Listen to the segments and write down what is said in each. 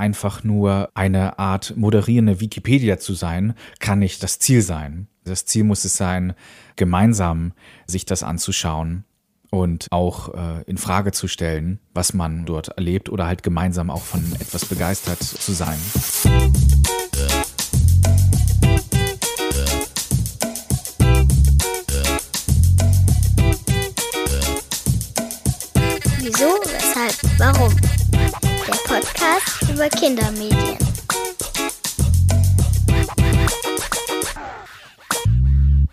einfach nur eine Art moderierende Wikipedia zu sein, kann nicht das Ziel sein. Das Ziel muss es sein, gemeinsam sich das anzuschauen und auch äh, in Frage zu stellen, was man dort erlebt oder halt gemeinsam auch von etwas begeistert zu sein. Wieso, weshalb, warum? Der Podcast über Kindermedien.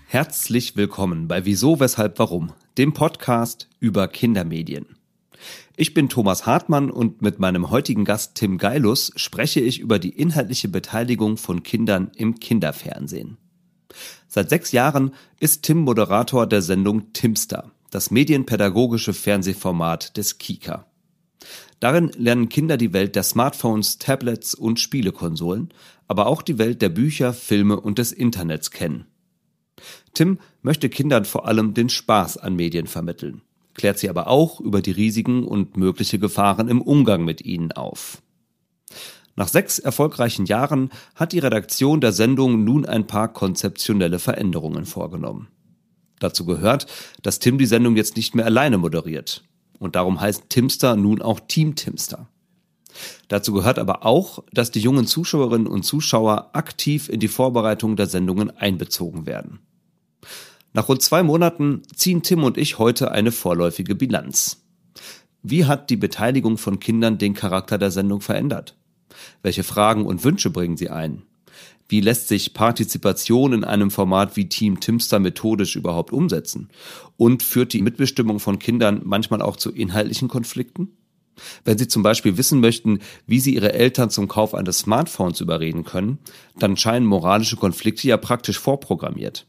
Herzlich willkommen bei Wieso, weshalb, warum, dem Podcast über Kindermedien. Ich bin Thomas Hartmann und mit meinem heutigen Gast Tim Geilus spreche ich über die inhaltliche Beteiligung von Kindern im Kinderfernsehen. Seit sechs Jahren ist Tim Moderator der Sendung Timster, das medienpädagogische Fernsehformat des Kika. Darin lernen Kinder die Welt der Smartphones, Tablets und Spielekonsolen, aber auch die Welt der Bücher, Filme und des Internets kennen. Tim möchte Kindern vor allem den Spaß an Medien vermitteln, klärt sie aber auch über die Risiken und mögliche Gefahren im Umgang mit ihnen auf. Nach sechs erfolgreichen Jahren hat die Redaktion der Sendung nun ein paar konzeptionelle Veränderungen vorgenommen. Dazu gehört, dass Tim die Sendung jetzt nicht mehr alleine moderiert. Und darum heißt Timster nun auch Team Timster. Dazu gehört aber auch, dass die jungen Zuschauerinnen und Zuschauer aktiv in die Vorbereitung der Sendungen einbezogen werden. Nach rund zwei Monaten ziehen Tim und ich heute eine vorläufige Bilanz. Wie hat die Beteiligung von Kindern den Charakter der Sendung verändert? Welche Fragen und Wünsche bringen sie ein? Wie lässt sich Partizipation in einem Format wie Team Timster methodisch überhaupt umsetzen? Und führt die Mitbestimmung von Kindern manchmal auch zu inhaltlichen Konflikten? Wenn Sie zum Beispiel wissen möchten, wie Sie Ihre Eltern zum Kauf eines Smartphones überreden können, dann scheinen moralische Konflikte ja praktisch vorprogrammiert.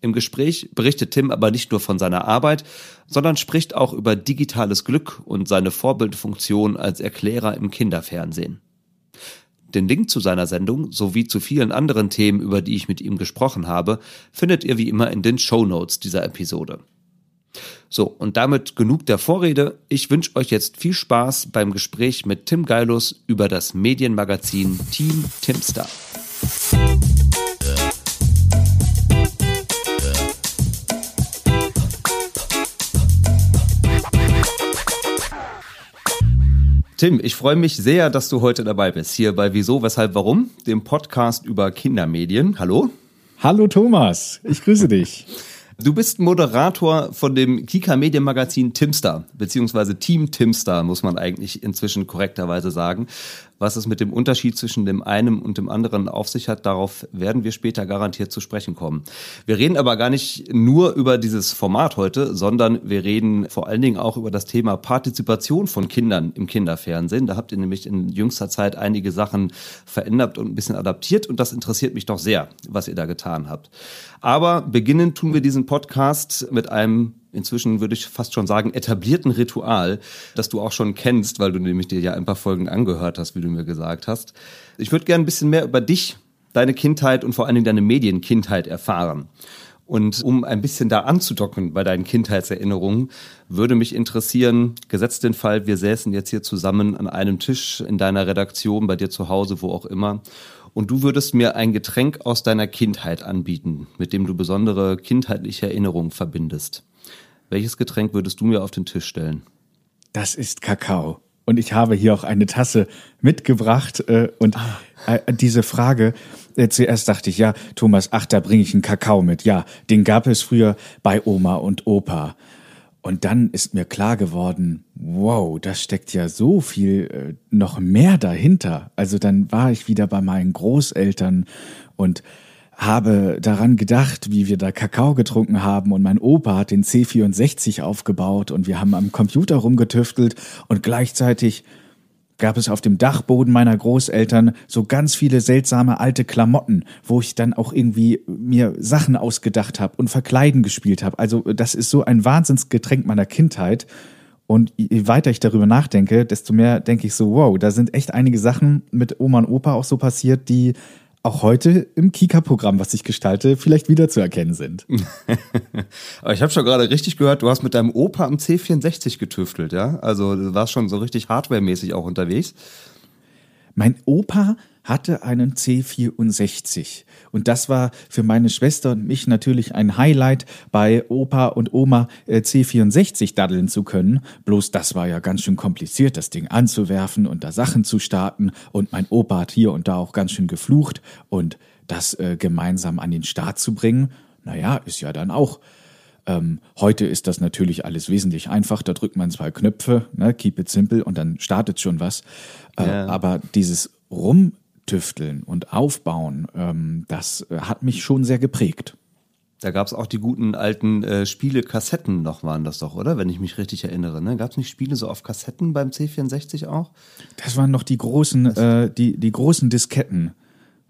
Im Gespräch berichtet Tim aber nicht nur von seiner Arbeit, sondern spricht auch über digitales Glück und seine Vorbildfunktion als Erklärer im Kinderfernsehen. Den Link zu seiner Sendung sowie zu vielen anderen Themen, über die ich mit ihm gesprochen habe, findet ihr wie immer in den Show Notes dieser Episode. So, und damit genug der Vorrede. Ich wünsche euch jetzt viel Spaß beim Gespräch mit Tim Geilus über das Medienmagazin Team Timstar. Tim, ich freue mich sehr, dass du heute dabei bist, hier bei Wieso, Weshalb, Warum, dem Podcast über Kindermedien. Hallo? Hallo Thomas, ich grüße dich. Du bist Moderator von dem Kika Medienmagazin Timstar, beziehungsweise Team Timstar, muss man eigentlich inzwischen korrekterweise sagen. Was es mit dem Unterschied zwischen dem einen und dem anderen auf sich hat, darauf werden wir später garantiert zu sprechen kommen. Wir reden aber gar nicht nur über dieses Format heute, sondern wir reden vor allen Dingen auch über das Thema Partizipation von Kindern im Kinderfernsehen. Da habt ihr nämlich in jüngster Zeit einige Sachen verändert und ein bisschen adaptiert und das interessiert mich doch sehr, was ihr da getan habt. Aber beginnen tun wir diesen Podcast mit einem inzwischen würde ich fast schon sagen, etablierten Ritual, das du auch schon kennst, weil du nämlich dir ja ein paar Folgen angehört hast, wie du mir gesagt hast. Ich würde gerne ein bisschen mehr über dich, deine Kindheit und vor allen Dingen deine Medienkindheit erfahren. Und um ein bisschen da anzudocken bei deinen Kindheitserinnerungen, würde mich interessieren, gesetzt den Fall, wir säßen jetzt hier zusammen an einem Tisch in deiner Redaktion, bei dir zu Hause, wo auch immer, und du würdest mir ein Getränk aus deiner Kindheit anbieten, mit dem du besondere kindheitliche Erinnerungen verbindest. Welches Getränk würdest du mir auf den Tisch stellen? Das ist Kakao. Und ich habe hier auch eine Tasse mitgebracht. Äh, und ah. äh, diese Frage, äh, zuerst dachte ich, ja, Thomas, ach, da bringe ich einen Kakao mit. Ja, den gab es früher bei Oma und Opa. Und dann ist mir klar geworden, wow, da steckt ja so viel äh, noch mehr dahinter. Also dann war ich wieder bei meinen Großeltern und habe daran gedacht, wie wir da Kakao getrunken haben und mein Opa hat den C64 aufgebaut und wir haben am Computer rumgetüftelt und gleichzeitig gab es auf dem Dachboden meiner Großeltern so ganz viele seltsame alte Klamotten, wo ich dann auch irgendwie mir Sachen ausgedacht habe und Verkleiden gespielt habe. Also das ist so ein Wahnsinnsgetränk meiner Kindheit. Und je weiter ich darüber nachdenke, desto mehr denke ich so, wow, da sind echt einige Sachen mit Oma und Opa auch so passiert, die auch heute im Kika-Programm, was ich gestalte, vielleicht wiederzuerkennen sind. Aber ich habe schon gerade richtig gehört, du hast mit deinem Opa am C64 getüftelt, ja? Also du warst schon so richtig hardware-mäßig auch unterwegs. Mein Opa hatte einen C64 und das war für meine Schwester und mich natürlich ein Highlight, bei Opa und Oma äh, C64 daddeln zu können. Bloß das war ja ganz schön kompliziert, das Ding anzuwerfen und da Sachen zu starten und mein Opa hat hier und da auch ganz schön geflucht und das äh, gemeinsam an den Start zu bringen, naja, ist ja dann auch ähm, heute ist das natürlich alles wesentlich einfach. Da drückt man zwei Knöpfe, ne, keep it simple und dann startet schon was. Äh, ja. Aber dieses Rumtüfteln und Aufbauen, ähm, das äh, hat mich schon sehr geprägt. Da gab es auch die guten alten äh, Spiele-Kassetten noch, waren das doch, oder? Wenn ich mich richtig erinnere. Ne? Gab es nicht Spiele so auf Kassetten beim C64 auch? Das waren noch die großen, äh, die, die großen Disketten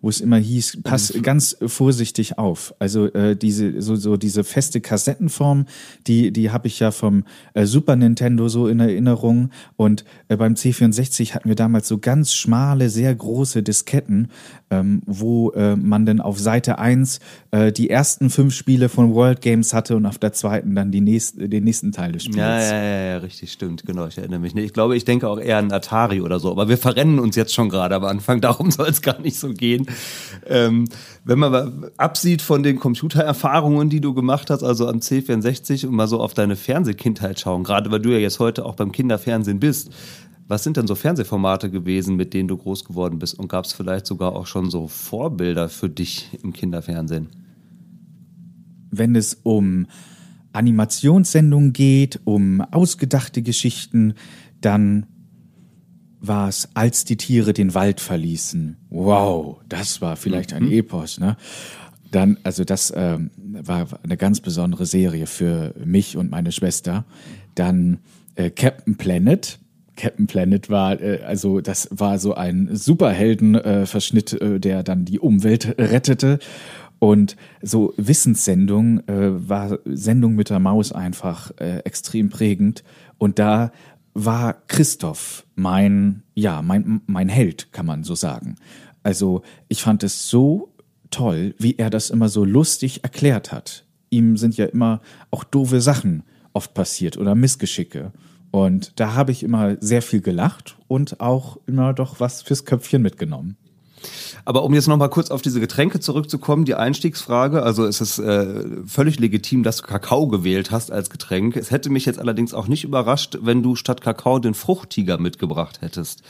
wo es immer hieß, pass ganz vorsichtig auf. Also äh, diese so so diese feste Kassettenform, die die habe ich ja vom äh, Super Nintendo so in Erinnerung und äh, beim C64 hatten wir damals so ganz schmale, sehr große Disketten, ähm, wo äh, man dann auf Seite eins äh, die ersten fünf Spiele von World Games hatte und auf der zweiten dann die nächste, den nächsten Teil des Spiels. Ja, ja, ja, ja, richtig, stimmt, genau, ich erinnere mich. Ich glaube, ich denke auch eher an Atari oder so, aber wir verrennen uns jetzt schon gerade am Anfang, darum soll es gar nicht so gehen. Ähm, wenn man absieht von den Computererfahrungen, die du gemacht hast, also am C64 und mal so auf deine Fernsehkindheit schauen, gerade weil du ja jetzt heute auch beim Kinderfernsehen bist, was sind denn so Fernsehformate gewesen, mit denen du groß geworden bist? Und gab es vielleicht sogar auch schon so Vorbilder für dich im Kinderfernsehen? Wenn es um Animationssendungen geht, um ausgedachte Geschichten, dann war es, als die Tiere den Wald verließen. Wow, das war vielleicht ein mhm. Epos, ne? Dann, also das ähm, war eine ganz besondere Serie für mich und meine Schwester. Dann äh, Captain Planet. Captain Planet war, äh, also das war so ein Superheldenverschnitt, äh, der dann die Umwelt rettete. Und so Wissenssendung äh, war Sendung mit der Maus einfach äh, extrem prägend. Und da war Christoph mein, ja, mein, mein Held, kann man so sagen. Also ich fand es so toll, wie er das immer so lustig erklärt hat. Ihm sind ja immer auch doofe Sachen oft passiert oder Missgeschicke. Und da habe ich immer sehr viel gelacht und auch immer doch was fürs Köpfchen mitgenommen. Aber um jetzt noch mal kurz auf diese Getränke zurückzukommen, die Einstiegsfrage, also es ist äh, völlig legitim, dass du Kakao gewählt hast als Getränk. Es hätte mich jetzt allerdings auch nicht überrascht, wenn du statt Kakao den Fruchttiger mitgebracht hättest.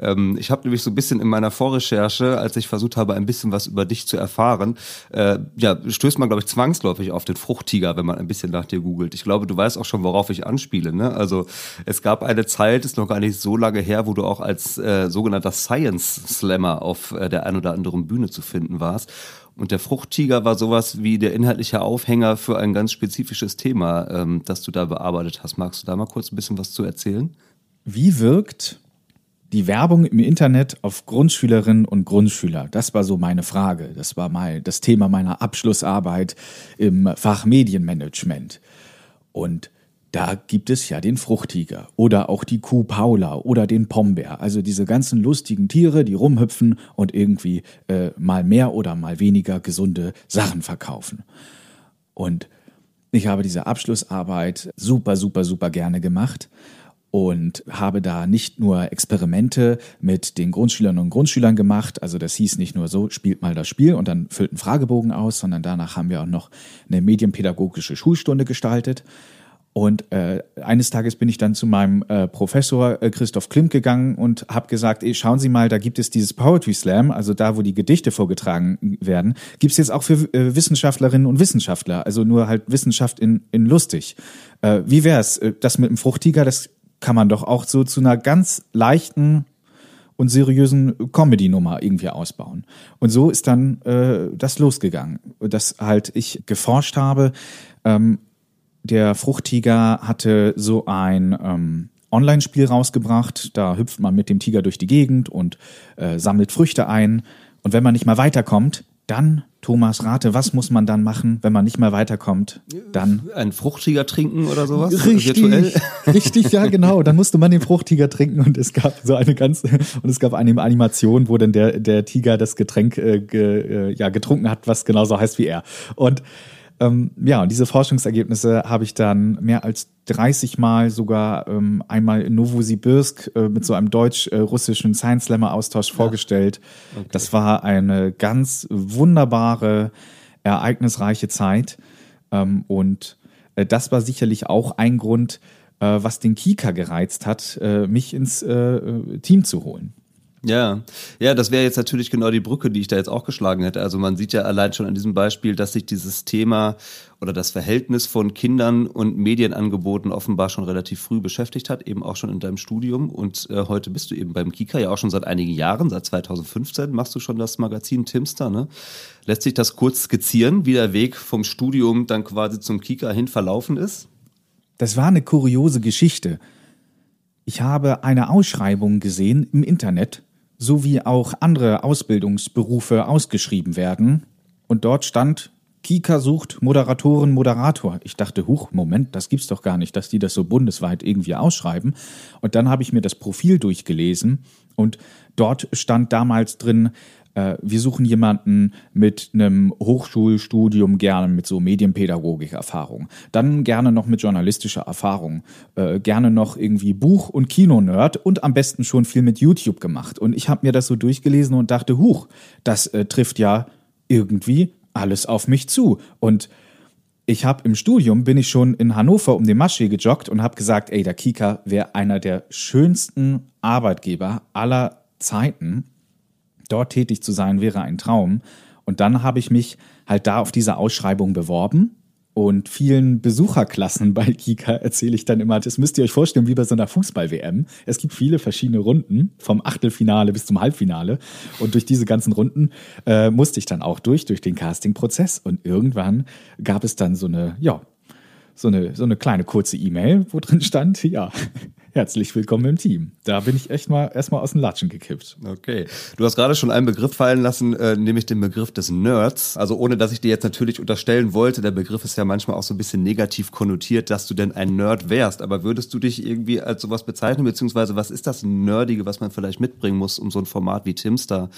Ähm, ich habe nämlich so ein bisschen in meiner Vorrecherche, als ich versucht habe, ein bisschen was über dich zu erfahren, äh, ja, stößt man, glaube ich, zwangsläufig auf den Fruchttiger, wenn man ein bisschen nach dir googelt. Ich glaube, du weißt auch schon, worauf ich anspiele. Ne? Also es gab eine Zeit, ist noch gar nicht so lange her, wo du auch als äh, sogenannter Science Slammer auf äh, der ein oder anderen Bühne zu finden warst. Und der Fruchttiger war sowas wie der inhaltliche Aufhänger für ein ganz spezifisches Thema, ähm, das du da bearbeitet hast. Magst du da mal kurz ein bisschen was zu erzählen? Wie wirkt die Werbung im Internet auf Grundschülerinnen und Grundschüler? Das war so meine Frage. Das war mal das Thema meiner Abschlussarbeit im Fach Medienmanagement. Und da gibt es ja den Fruchtiger oder auch die Kuh Paula oder den Pombeer. Also diese ganzen lustigen Tiere, die rumhüpfen und irgendwie äh, mal mehr oder mal weniger gesunde Sachen verkaufen. Und ich habe diese Abschlussarbeit super, super, super gerne gemacht und habe da nicht nur Experimente mit den Grundschülerinnen und Grundschülern gemacht. Also das hieß nicht nur so, spielt mal das Spiel und dann füllt einen Fragebogen aus, sondern danach haben wir auch noch eine medienpädagogische Schulstunde gestaltet. Und äh, eines Tages bin ich dann zu meinem äh, Professor äh, Christoph Klimt gegangen und habe gesagt, ey, schauen Sie mal, da gibt es dieses Poetry Slam, also da, wo die Gedichte vorgetragen werden, gibt's jetzt auch für äh, Wissenschaftlerinnen und Wissenschaftler, also nur halt Wissenschaft in, in lustig. Äh, wie wär's? Äh, das mit dem Fruchtiger, das kann man doch auch so zu einer ganz leichten und seriösen Comedy-Nummer irgendwie ausbauen. Und so ist dann äh, das losgegangen, dass halt ich geforscht habe. Ähm, der Fruchttiger hatte so ein ähm, Online-Spiel rausgebracht. Da hüpft man mit dem Tiger durch die Gegend und äh, sammelt Früchte ein. Und wenn man nicht mal weiterkommt, dann, Thomas, rate, was muss man dann machen, wenn man nicht mehr weiterkommt? Dann. Ein Fruchtiger trinken oder sowas? Richtig, virtuell? richtig, ja, genau. Dann musste man den Fruchtiger trinken und es gab so eine ganze, und es gab eine Animation, wo dann der, der Tiger das Getränk äh, ge, äh, ja, getrunken hat, was genauso heißt wie er. Und Ähm, ja, und diese Forschungsergebnisse habe ich dann mehr als 30 Mal sogar ähm, einmal in Novosibirsk äh, mit so einem deutsch-russischen Science Slammer Austausch ja. vorgestellt. Okay. Das war eine ganz wunderbare, ereignisreiche Zeit. Ähm, und äh, das war sicherlich auch ein Grund, äh, was den Kika gereizt hat, äh, mich ins äh, Team zu holen. Ja, ja, das wäre jetzt natürlich genau die Brücke, die ich da jetzt auch geschlagen hätte. Also man sieht ja allein schon an diesem Beispiel, dass sich dieses Thema oder das Verhältnis von Kindern und Medienangeboten offenbar schon relativ früh beschäftigt hat, eben auch schon in deinem Studium. Und äh, heute bist du eben beim Kika, ja auch schon seit einigen Jahren, seit 2015 machst du schon das Magazin Timster. Ne? Lässt sich das kurz skizzieren, wie der Weg vom Studium dann quasi zum Kika hin verlaufen ist? Das war eine kuriose Geschichte. Ich habe eine Ausschreibung gesehen im Internet sowie auch andere Ausbildungsberufe ausgeschrieben werden. Und dort stand, Kika sucht Moderatoren, Moderator. Ich dachte, huch, Moment, das gibt's doch gar nicht, dass die das so bundesweit irgendwie ausschreiben. Und dann habe ich mir das Profil durchgelesen und dort stand damals drin, äh, wir suchen jemanden mit einem Hochschulstudium, gerne mit so Medienpädagogik-Erfahrung. Dann gerne noch mit journalistischer Erfahrung. Äh, gerne noch irgendwie Buch- und Kino-Nerd und am besten schon viel mit YouTube gemacht. Und ich habe mir das so durchgelesen und dachte, huch, das äh, trifft ja irgendwie alles auf mich zu. Und ich habe im Studium, bin ich schon in Hannover um den Maschee gejoggt und habe gesagt, ey, der Kika wäre einer der schönsten Arbeitgeber aller Zeiten dort tätig zu sein, wäre ein Traum. Und dann habe ich mich halt da auf diese Ausschreibung beworben. Und vielen Besucherklassen bei Kika erzähle ich dann immer, das müsst ihr euch vorstellen, wie bei so einer Fußball-WM. Es gibt viele verschiedene Runden, vom Achtelfinale bis zum Halbfinale. Und durch diese ganzen Runden äh, musste ich dann auch durch, durch den Casting-Prozess. Und irgendwann gab es dann so eine, ja, so eine, so eine kleine kurze E-Mail, wo drin stand, ja, herzlich willkommen im Team. Da bin ich echt mal erstmal aus den Latschen gekippt. Okay. Du hast gerade schon einen Begriff fallen lassen, äh, nämlich den Begriff des Nerds. Also ohne, dass ich dir jetzt natürlich unterstellen wollte, der Begriff ist ja manchmal auch so ein bisschen negativ konnotiert, dass du denn ein Nerd wärst. Aber würdest du dich irgendwie als sowas bezeichnen, beziehungsweise was ist das Nerdige, was man vielleicht mitbringen muss, um so ein Format wie Timster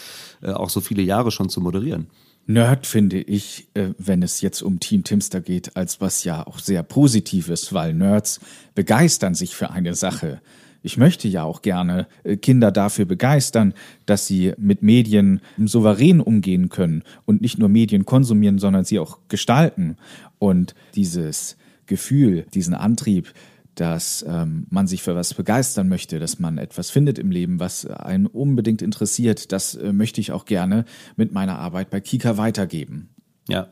äh, auch so viele Jahre schon zu moderieren? Nerd finde ich, äh, wenn es jetzt um Team Timster geht, als was ja auch sehr Positives, weil Nerds begeistern sich für eine Sache. Ich möchte ja auch gerne äh, Kinder dafür begeistern, dass sie mit Medien souverän umgehen können und nicht nur Medien konsumieren, sondern sie auch gestalten. Und dieses Gefühl, diesen Antrieb, dass ähm, man sich für was begeistern möchte, dass man etwas findet im Leben, was einen unbedingt interessiert, das äh, möchte ich auch gerne mit meiner Arbeit bei Kika weitergeben. Ja,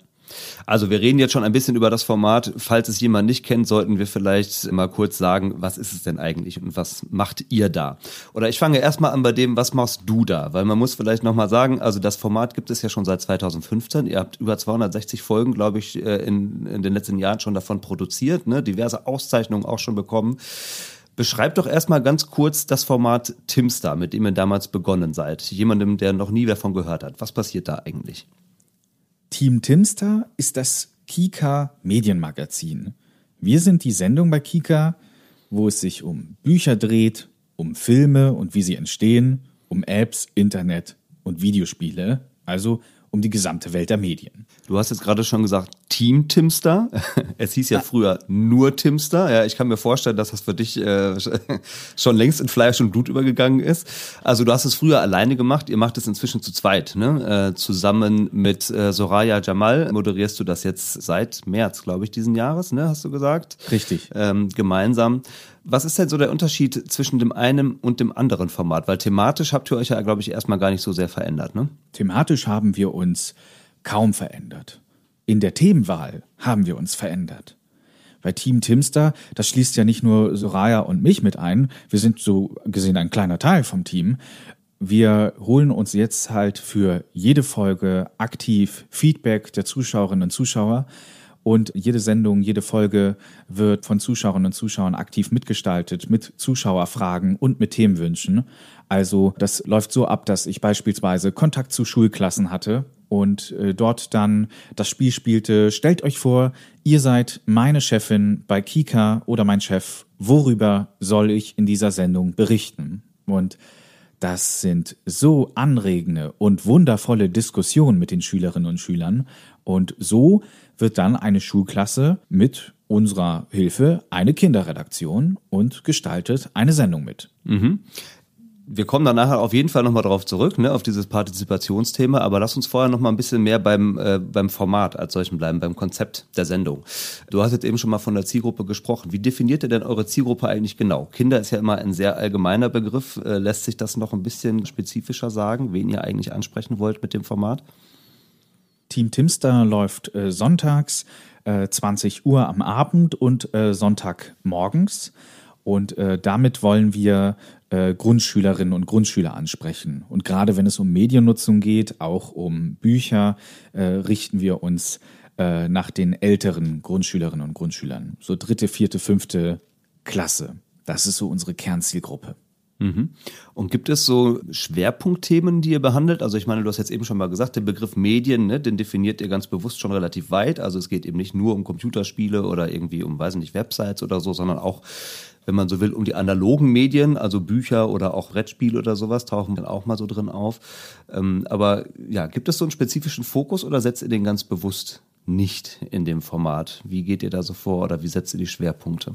also wir reden jetzt schon ein bisschen über das Format. Falls es jemand nicht kennt, sollten wir vielleicht mal kurz sagen, was ist es denn eigentlich und was macht ihr da? Oder ich fange erstmal an bei dem, was machst du da? Weil man muss vielleicht nochmal sagen, also das Format gibt es ja schon seit 2015. Ihr habt über 260 Folgen, glaube ich, äh, in, in den letzten Jahren schon davon produziert, ne? diverse Auszeichnungen auch schon bekommen. Beschreibt doch erstmal ganz kurz das Format Timstar, mit dem ihr damals begonnen seid. Jemandem, der noch nie davon gehört hat. Was passiert da eigentlich? Team Timster ist das Kika Medienmagazin. Wir sind die Sendung bei Kika, wo es sich um Bücher dreht, um Filme und wie sie entstehen, um Apps, Internet und Videospiele, also um die gesamte Welt der Medien. Du hast jetzt gerade schon gesagt, Team Timster. Es hieß ja früher nur Timster. Ja, ich kann mir vorstellen, dass das für dich äh, schon längst in Fleisch und Blut übergegangen ist. Also du hast es früher alleine gemacht, ihr macht es inzwischen zu zweit. Ne? Äh, zusammen mit äh, Soraya Jamal moderierst du das jetzt seit März, glaube ich, diesen Jahres, ne? hast du gesagt? Richtig. Ähm, gemeinsam. Was ist denn so der Unterschied zwischen dem einen und dem anderen Format? Weil thematisch habt ihr euch ja, glaube ich, erstmal gar nicht so sehr verändert, ne? Thematisch haben wir uns kaum verändert. In der Themenwahl haben wir uns verändert. Bei Team Timster, das schließt ja nicht nur Soraya und mich mit ein, wir sind so gesehen ein kleiner Teil vom Team. Wir holen uns jetzt halt für jede Folge aktiv Feedback der Zuschauerinnen und Zuschauer und jede Sendung, jede Folge wird von Zuschauerinnen und Zuschauern aktiv mitgestaltet, mit Zuschauerfragen und mit Themenwünschen. Also das läuft so ab, dass ich beispielsweise Kontakt zu Schulklassen hatte und äh, dort dann das Spiel spielte. Stellt euch vor, ihr seid meine Chefin bei Kika oder mein Chef. Worüber soll ich in dieser Sendung berichten? Und Das sind so anregende und wundervolle Diskussionen mit den Schülerinnen und Schülern. Und so wird dann eine Schulklasse mit unserer Hilfe eine Kinderredaktion und gestaltet eine Sendung mit. Mhm wir kommen dann nachher auf jeden Fall nochmal drauf zurück, ne, auf dieses Partizipationsthema, aber lass uns vorher nochmal ein bisschen mehr beim, äh, beim Format als solchen bleiben, beim Konzept der Sendung. Du hast jetzt eben schon mal von der Zielgruppe gesprochen. Wie definiert ihr denn eure Zielgruppe eigentlich genau? Kinder ist ja immer ein sehr allgemeiner Begriff. Äh, lässt sich das noch ein bisschen spezifischer sagen, wen ihr eigentlich ansprechen wollt mit dem Format? Team Timster läuft äh, sonntags äh, 20 Uhr am Abend und äh, Sonntagmorgens. Und äh, damit wollen wir äh, Grundschülerinnen und Grundschüler ansprechen. Und gerade wenn es um Mediennutzung geht, auch um Bücher, äh, richten wir uns äh, nach den älteren Grundschülerinnen und Grundschülern. So dritte, vierte, fünfte Klasse. Das ist so unsere Kernzielgruppe. Mhm. Und gibt es so Schwerpunktthemen, die ihr behandelt? Also ich meine, du hast jetzt eben schon mal gesagt, den Begriff Medien, ne, den definiert ihr ganz bewusst schon relativ weit. Also es geht eben nicht nur um Computerspiele oder irgendwie um, weiß nicht, Websites oder so, sondern auch wenn man so will, um die analogen Medien, also Bücher oder auch Brettspiele oder sowas, tauchen dann auch mal so drin auf. Ähm, aber ja, gibt es so einen spezifischen Fokus oder setzt ihr den ganz bewusst nicht in dem Format? Wie geht ihr da so vor oder wie setzt ihr die Schwerpunkte?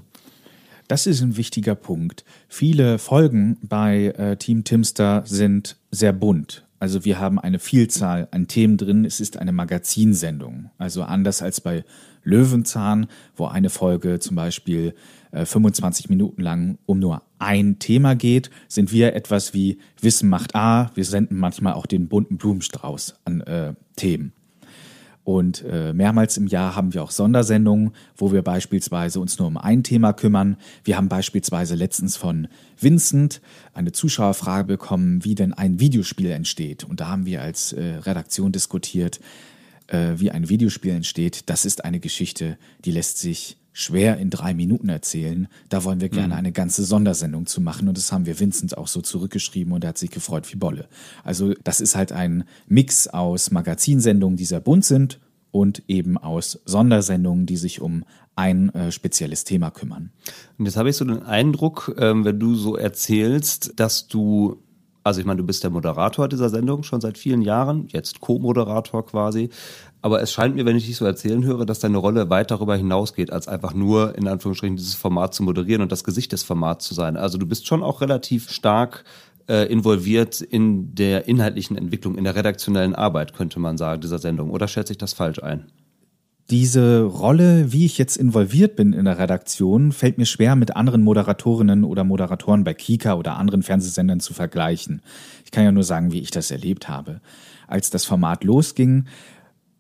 Das ist ein wichtiger Punkt. Viele Folgen bei äh, Team Timster sind sehr bunt. Also wir haben eine Vielzahl an Themen drin. Es ist eine Magazinsendung. Also anders als bei Löwenzahn, wo eine Folge zum Beispiel 25 Minuten lang um nur ein Thema geht, sind wir etwas wie Wissen macht A. Wir senden manchmal auch den bunten Blumenstrauß an äh, Themen. Und äh, mehrmals im Jahr haben wir auch Sondersendungen, wo wir beispielsweise uns nur um ein Thema kümmern. Wir haben beispielsweise letztens von Vincent eine Zuschauerfrage bekommen, wie denn ein Videospiel entsteht. Und da haben wir als äh, Redaktion diskutiert, äh, wie ein Videospiel entsteht. Das ist eine Geschichte, die lässt sich schwer in drei Minuten erzählen. Da wollen wir gerne mhm. eine ganze Sondersendung zu machen und das haben wir Vincent auch so zurückgeschrieben und er hat sich gefreut wie Bolle. Also das ist halt ein Mix aus Magazinsendungen, die sehr bunt sind und eben aus Sondersendungen, die sich um ein äh, spezielles Thema kümmern. Und jetzt habe ich so den Eindruck, ähm, wenn du so erzählst, dass du also ich meine, du bist der Moderator dieser Sendung schon seit vielen Jahren, jetzt Co-Moderator quasi. Aber es scheint mir, wenn ich dich so erzählen höre, dass deine Rolle weit darüber hinausgeht, als einfach nur in Anführungsstrichen dieses Format zu moderieren und das Gesicht des Formats zu sein. Also du bist schon auch relativ stark äh, involviert in der inhaltlichen Entwicklung, in der redaktionellen Arbeit, könnte man sagen, dieser Sendung. Oder schätze ich das falsch ein? Diese Rolle, wie ich jetzt involviert bin in der Redaktion, fällt mir schwer mit anderen Moderatorinnen oder Moderatoren bei Kika oder anderen Fernsehsendern zu vergleichen. Ich kann ja nur sagen, wie ich das erlebt habe. Als das Format losging,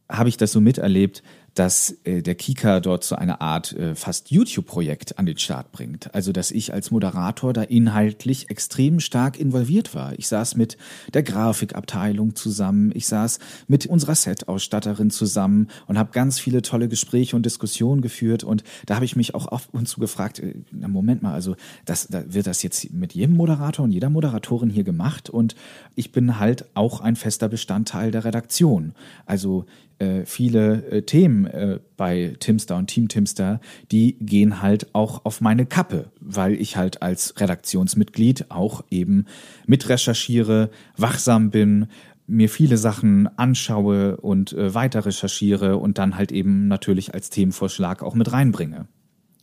habe ich das so miterlebt, dass äh, der Kika dort so eine Art äh, fast YouTube-Projekt an den Start bringt. Also, dass ich als Moderator da inhaltlich extrem stark involviert war. Ich saß mit der Grafikabteilung zusammen, ich saß mit unserer Set-Ausstatterin zusammen und habe ganz viele tolle Gespräche und Diskussionen geführt. Und da habe ich mich auch auf und zu gefragt, äh, na Moment mal, also das, da wird das jetzt mit jedem Moderator und jeder Moderatorin hier gemacht und ich bin halt auch ein fester Bestandteil der Redaktion. Also äh, viele äh, Themen äh, bei Timster und Team Timster, die gehen halt auch auf meine Kappe, weil ich halt als Redaktionsmitglied auch eben mitrecherchiere, wachsam bin, mir viele Sachen anschaue und äh, weiter recherchiere und dann halt eben natürlich als Themenvorschlag auch mit reinbringe.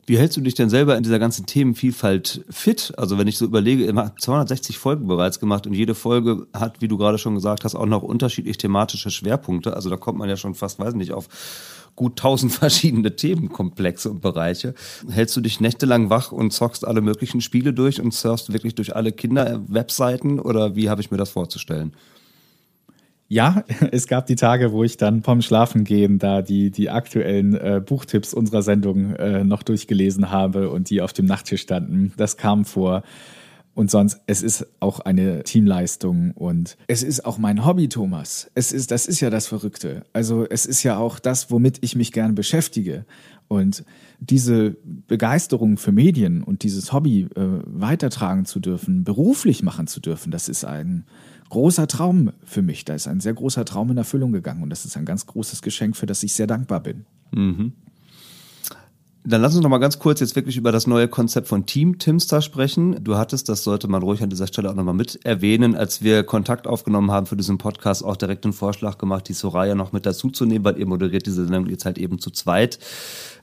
Wie hältst du dich denn selber in dieser ganzen Themenvielfalt fit? Also wenn ich so überlege, immer 260 Folgen bereits gemacht und jede Folge hat, wie du gerade schon gesagt hast, auch noch unterschiedlich thematische Schwerpunkte. Also da kommt man ja schon fast, weiß nicht, auf gut tausend verschiedene Themenkomplexe und Bereiche. Hältst du dich nächtelang wach und zockst alle möglichen Spiele durch und surfst wirklich durch alle Kinder-Webseiten oder wie habe ich mir das vorzustellen? Ja, es gab die Tage, wo ich dann vom Schlafengehen da die, die aktuellen äh, Buchtipps unserer Sendung äh, noch durchgelesen habe und die auf dem Nachttisch standen. Das kam vor. Und sonst, es ist auch eine Teamleistung und es ist auch mein Hobby, Thomas. Es ist, das ist ja das Verrückte. Also es ist ja auch das, womit ich mich gerne beschäftige. Und diese Begeisterung für Medien und dieses Hobby äh, weitertragen zu dürfen, beruflich machen zu dürfen, das ist ein, großer Traum für mich. Da ist ein sehr großer Traum in Erfüllung gegangen und das ist ein ganz großes Geschenk, für das ich sehr dankbar bin. Mhm. Dann lass uns noch mal ganz kurz jetzt wirklich über das neue Konzept von Team Timster sprechen. Du hattest, das sollte man ruhig an dieser Stelle auch noch mal mit erwähnen, als wir Kontakt aufgenommen haben für diesen Podcast, auch direkt einen Vorschlag gemacht, die Soraya noch mit dazu zu nehmen, weil ihr moderiert diese Sendung jetzt halt eben zu zweit.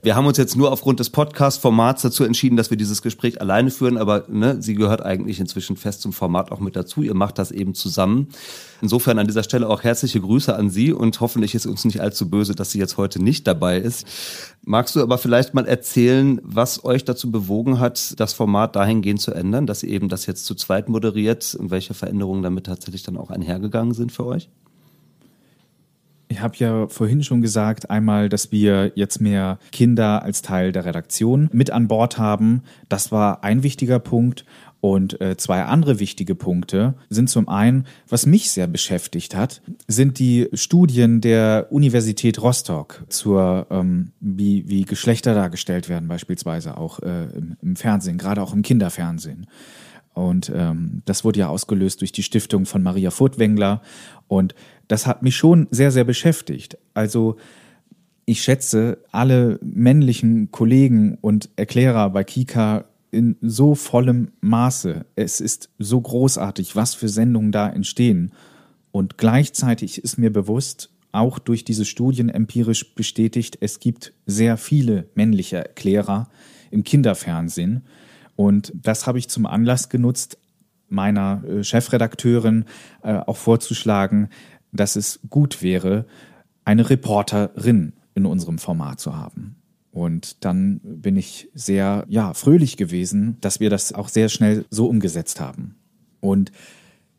Wir haben uns jetzt nur aufgrund des Podcast-Formats dazu entschieden, dass wir dieses Gespräch alleine führen, aber ne, sie gehört eigentlich inzwischen fest zum Format auch mit dazu. Ihr macht das eben zusammen. Insofern an dieser Stelle auch herzliche Grüße an Sie und hoffentlich ist uns nicht allzu böse, dass sie jetzt heute nicht dabei ist. Magst du aber vielleicht mal erzählen, was euch dazu bewogen hat, das Format dahingehend zu ändern, dass ihr eben das jetzt zu zweit moderiert und welche Veränderungen damit tatsächlich dann auch einhergegangen sind für euch? Ich habe ja vorhin schon gesagt, einmal, dass wir jetzt mehr Kinder als Teil der Redaktion mit an Bord haben. Das war ein wichtiger Punkt. Und äh, zwei andere wichtige Punkte sind zum einen, was mich sehr beschäftigt hat, sind die Studien der Universität Rostock zur, ähm, wie, wie Geschlechter dargestellt werden, beispielsweise auch äh, im, im Fernsehen, gerade auch im Kinderfernsehen. Und ähm, das wurde ja ausgelöst durch die Stiftung von Maria Furtwängler. Und das hat mich schon sehr, sehr beschäftigt. Also ich schätze alle männlichen Kollegen und Erklärer bei Kika in so vollem Maße. Es ist so großartig, was für Sendungen da entstehen. Und gleichzeitig ist mir bewusst, auch durch diese Studien empirisch bestätigt, es gibt sehr viele männliche Erklärer im Kinderfernsehen. Und das habe ich zum Anlass genutzt, meiner äh, Chefredakteurin äh, auch vorzuschlagen, dass es gut wäre, eine Reporterin in unserem Format zu haben. Und dann bin ich sehr, ja, fröhlich gewesen, dass wir das auch sehr schnell so umgesetzt haben. Und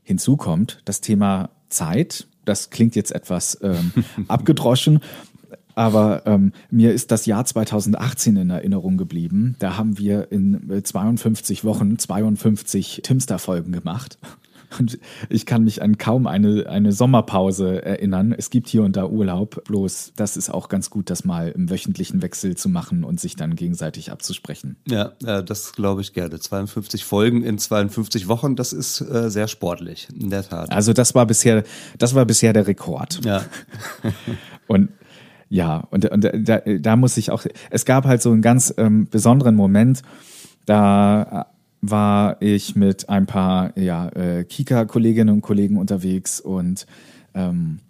hinzu kommt das Thema Zeit. Das klingt jetzt etwas ähm, abgedroschen, aber ähm, mir ist das Jahr 2018 in Erinnerung geblieben. Da haben wir in 52 Wochen 52 Timster-Folgen gemacht. Und ich kann mich an kaum eine, eine Sommerpause erinnern. Es gibt hier und da Urlaub, bloß das ist auch ganz gut, das mal im wöchentlichen Wechsel zu machen und sich dann gegenseitig abzusprechen. Ja, äh, das glaube ich gerne. 52 Folgen in 52 Wochen, das ist äh, sehr sportlich, in der Tat. Also das war bisher, das war bisher der Rekord. Ja. und ja, und, und da, da muss ich auch, es gab halt so einen ganz ähm, besonderen Moment, da war ich mit ein paar ja, äh, Kika-Kolleginnen und Kollegen unterwegs und ähm,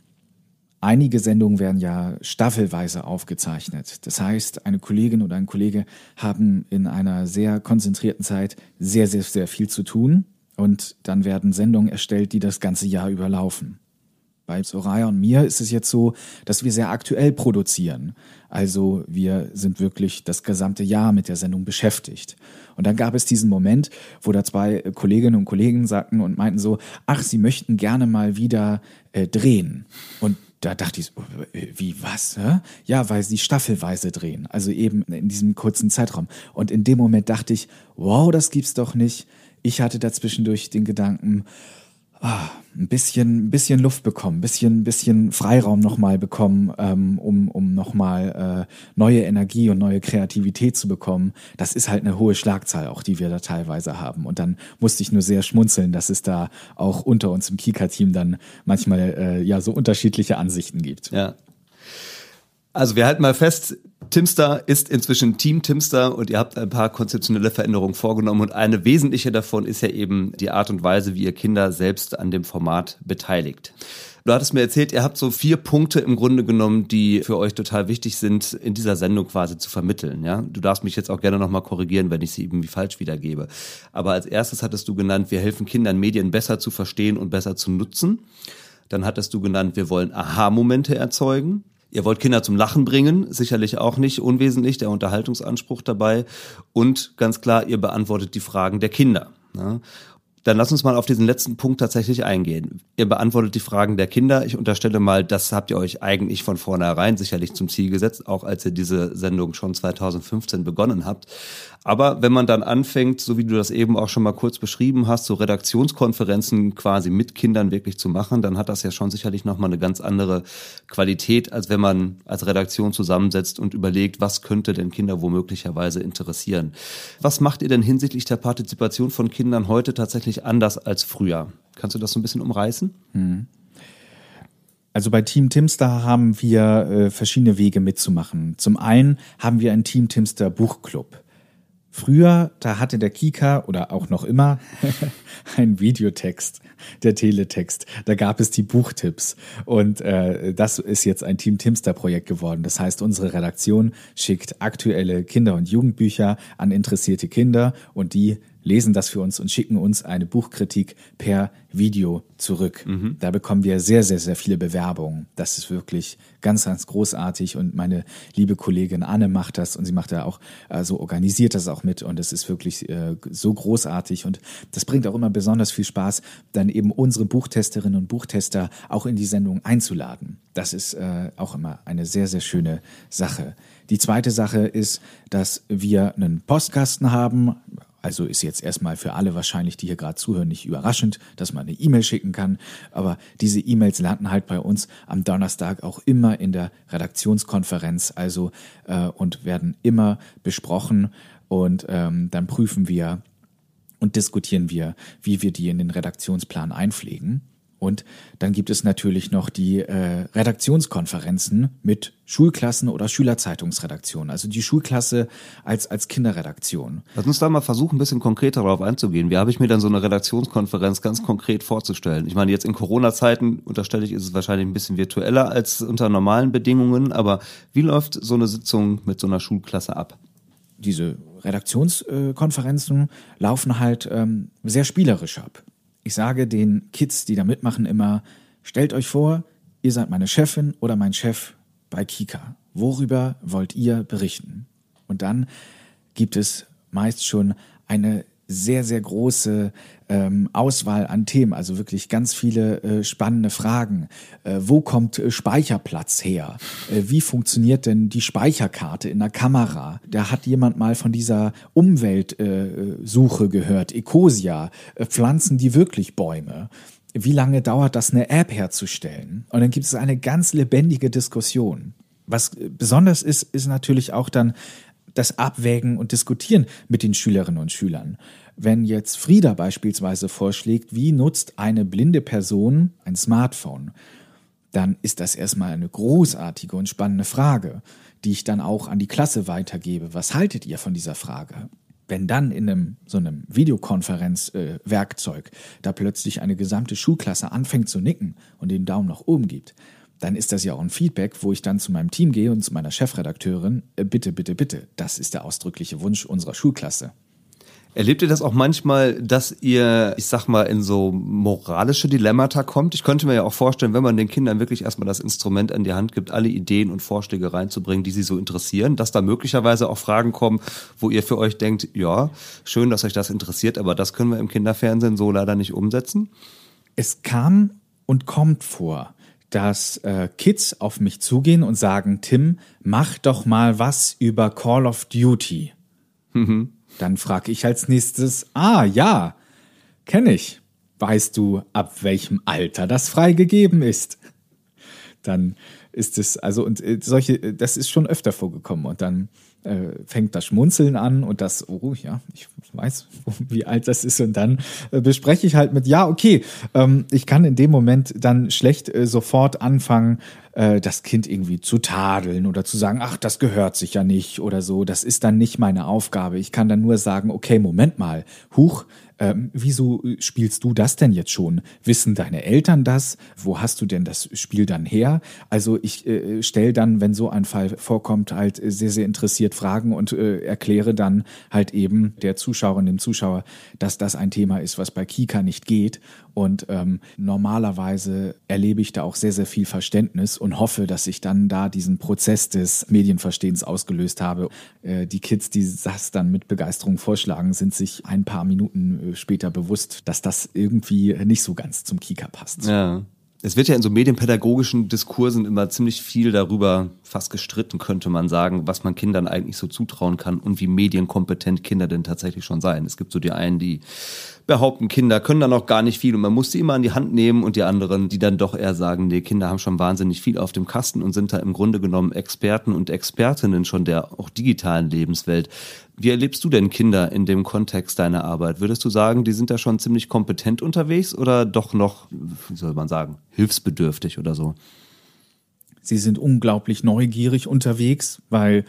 einige Sendungen werden ja staffelweise aufgezeichnet. Das heißt, eine Kollegin oder ein Kollege haben in einer sehr konzentrierten Zeit sehr, sehr, sehr viel zu tun und dann werden Sendungen erstellt, die das ganze Jahr überlaufen. Bei Soraya und mir ist es jetzt so, dass wir sehr aktuell produzieren. Also wir sind wirklich das gesamte Jahr mit der Sendung beschäftigt. Und dann gab es diesen Moment, wo da zwei Kolleginnen und Kollegen sagten und meinten so, ach, sie möchten gerne mal wieder äh, drehen. Und da dachte ich, so, äh, wie was? Hä? Ja, weil sie staffelweise drehen, also eben in diesem kurzen Zeitraum. Und in dem Moment dachte ich, wow, das gibt's doch nicht. Ich hatte dazwischendurch den Gedanken, ein bisschen, ein bisschen Luft bekommen, ein bisschen, bisschen Freiraum nochmal bekommen, ähm, um, um nochmal äh, neue Energie und neue Kreativität zu bekommen. Das ist halt eine hohe Schlagzahl, auch die wir da teilweise haben. Und dann musste ich nur sehr schmunzeln, dass es da auch unter uns im Kika-Team dann manchmal äh, ja so unterschiedliche Ansichten gibt. Ja. Also wir halten mal fest, Timster ist inzwischen Team Timster und ihr habt ein paar konzeptionelle Veränderungen vorgenommen und eine wesentliche davon ist ja eben die Art und Weise, wie ihr Kinder selbst an dem Format beteiligt. Du hattest mir erzählt, ihr habt so vier Punkte im Grunde genommen, die für euch total wichtig sind, in dieser Sendung quasi zu vermitteln. Ja, du darfst mich jetzt auch gerne nochmal korrigieren, wenn ich sie irgendwie falsch wiedergebe. Aber als erstes hattest du genannt, wir helfen Kindern Medien besser zu verstehen und besser zu nutzen. Dann hattest du genannt, wir wollen Aha-Momente erzeugen. Ihr wollt Kinder zum Lachen bringen, sicherlich auch nicht unwesentlich, der Unterhaltungsanspruch dabei. Und ganz klar, ihr beantwortet die Fragen der Kinder. Ja. Dann lass uns mal auf diesen letzten Punkt tatsächlich eingehen. Ihr beantwortet die Fragen der Kinder. Ich unterstelle mal, das habt ihr euch eigentlich von vornherein sicherlich zum Ziel gesetzt, auch als ihr diese Sendung schon 2015 begonnen habt. Aber wenn man dann anfängt, so wie du das eben auch schon mal kurz beschrieben hast, so Redaktionskonferenzen quasi mit Kindern wirklich zu machen, dann hat das ja schon sicherlich nochmal eine ganz andere Qualität, als wenn man als Redaktion zusammensetzt und überlegt, was könnte denn Kinder womöglicherweise interessieren. Was macht ihr denn hinsichtlich der Partizipation von Kindern heute tatsächlich anders als früher? Kannst du das so ein bisschen umreißen? Hm. Also bei Team Timster haben wir äh, verschiedene Wege mitzumachen. Zum einen haben wir einen Team Timster Buchclub. Früher, da hatte der Kika oder auch noch immer einen Videotext, der Teletext. Da gab es die Buchtipps. Und äh, das ist jetzt ein Team Timster-Projekt geworden. Das heißt, unsere Redaktion schickt aktuelle Kinder- und Jugendbücher an interessierte Kinder und die lesen das für uns und schicken uns eine Buchkritik per Video zurück. Mhm. Da bekommen wir sehr, sehr, sehr viele Bewerbungen. Das ist wirklich ganz, ganz großartig und meine liebe Kollegin Anne macht das und sie macht da auch, also organisiert das auch mit und es ist wirklich äh, so großartig und das bringt auch immer besonders viel Spaß, dann eben unsere Buchtesterinnen und Buchtester auch in die Sendung einzuladen. Das ist äh, auch immer eine sehr, sehr schöne Sache. Die zweite Sache ist, dass wir einen Postkasten haben, also ist jetzt erstmal für alle wahrscheinlich, die hier gerade zuhören, nicht überraschend, dass man eine E-Mail schicken kann. Aber diese E-Mails landen halt bei uns am Donnerstag auch immer in der Redaktionskonferenz, also äh, und werden immer besprochen. Und ähm, dann prüfen wir und diskutieren wir, wie wir die in den Redaktionsplan einpflegen. Und dann gibt es natürlich noch die äh, Redaktionskonferenzen mit Schulklassen oder Schülerzeitungsredaktionen, also die Schulklasse als, als Kinderredaktion. Lass uns da mal versuchen, ein bisschen konkreter darauf einzugehen. Wie habe ich mir dann so eine Redaktionskonferenz ganz konkret vorzustellen? Ich meine, jetzt in Corona-Zeiten, unterstelle ich, ist es wahrscheinlich ein bisschen virtueller als unter normalen Bedingungen, aber wie läuft so eine Sitzung mit so einer Schulklasse ab? Diese Redaktionskonferenzen laufen halt ähm, sehr spielerisch ab. Ich sage den Kids, die da mitmachen, immer, stellt euch vor, ihr seid meine Chefin oder mein Chef bei Kika. Worüber wollt ihr berichten? Und dann gibt es meist schon eine sehr, sehr große ähm, Auswahl an Themen, also wirklich ganz viele äh, spannende Fragen. Äh, wo kommt äh, Speicherplatz her? Äh, wie funktioniert denn die Speicherkarte in der Kamera? Da hat jemand mal von dieser Umweltsuche gehört, Ecosia. Äh, pflanzen die wirklich Bäume? Wie lange dauert das, eine App herzustellen? Und dann gibt es eine ganz lebendige Diskussion. Was äh, besonders ist, ist natürlich auch dann das Abwägen und Diskutieren mit den Schülerinnen und Schülern. Wenn jetzt Frieda beispielsweise vorschlägt, wie nutzt eine blinde Person ein Smartphone, dann ist das erstmal eine großartige und spannende Frage, die ich dann auch an die Klasse weitergebe. Was haltet ihr von dieser Frage? Wenn dann in einem so einem Videokonferenzwerkzeug äh, da plötzlich eine gesamte Schulklasse anfängt zu nicken und den Daumen nach oben gibt, dann ist das ja auch ein Feedback, wo ich dann zu meinem Team gehe und zu meiner Chefredakteurin, äh, bitte, bitte, bitte, das ist der ausdrückliche Wunsch unserer Schulklasse. Erlebt ihr das auch manchmal, dass ihr, ich sag mal, in so moralische Dilemmata kommt? Ich könnte mir ja auch vorstellen, wenn man den Kindern wirklich erstmal das Instrument an die Hand gibt, alle Ideen und Vorschläge reinzubringen, die sie so interessieren, dass da möglicherweise auch Fragen kommen, wo ihr für euch denkt, ja, schön, dass euch das interessiert, aber das können wir im Kinderfernsehen so leider nicht umsetzen? Es kam und kommt vor, dass äh, Kids auf mich zugehen und sagen, Tim, mach doch mal was über Call of Duty. Mhm. Dann frage ich als nächstes, ah ja, kenne ich. Weißt du, ab welchem Alter das freigegeben ist? Dann ist es, also, und äh, solche, das ist schon öfter vorgekommen. Und dann äh, fängt das Schmunzeln an und das, oh ja, ich weiß, wie alt das ist. Und dann äh, bespreche ich halt mit, ja, okay, ähm, ich kann in dem Moment dann schlecht äh, sofort anfangen, äh, das Kind irgendwie zu tadeln oder zu sagen, ach, das gehört sich ja nicht oder so. Das ist dann nicht meine Aufgabe. Ich kann dann nur sagen, okay, Moment mal, huch, ähm, wieso spielst du das denn jetzt schon? Wissen deine Eltern das? Wo hast du denn das Spiel dann her? Also ich äh, stelle dann, wenn so ein Fall vorkommt, halt sehr, sehr interessiert Fragen und äh, erkläre dann halt eben der Zuschauerin, dem Zuschauer, dass das ein Thema ist, was bei Kika nicht geht. Und ähm, normalerweise erlebe ich da auch sehr, sehr viel Verständnis und hoffe, dass ich dann da diesen Prozess des Medienverstehens ausgelöst habe. Äh, die Kids, die das dann mit Begeisterung vorschlagen, sind sich ein paar Minuten äh, später bewusst, dass das irgendwie nicht so ganz zum Kika passt. Ja. Es wird ja in so medienpädagogischen Diskursen immer ziemlich viel darüber fast gestritten, könnte man sagen, was man Kindern eigentlich so zutrauen kann und wie medienkompetent Kinder denn tatsächlich schon seien. Es gibt so die einen, die behaupten, Kinder können da noch gar nicht viel und man muss sie immer an die Hand nehmen und die anderen, die dann doch eher sagen, nee, Kinder haben schon wahnsinnig viel auf dem Kasten und sind da im Grunde genommen Experten und Expertinnen schon der auch digitalen Lebenswelt. Wie erlebst du denn Kinder in dem Kontext deiner Arbeit? Würdest du sagen, die sind da schon ziemlich kompetent unterwegs oder doch noch, wie soll man sagen, hilfsbedürftig oder so? Sie sind unglaublich neugierig unterwegs, weil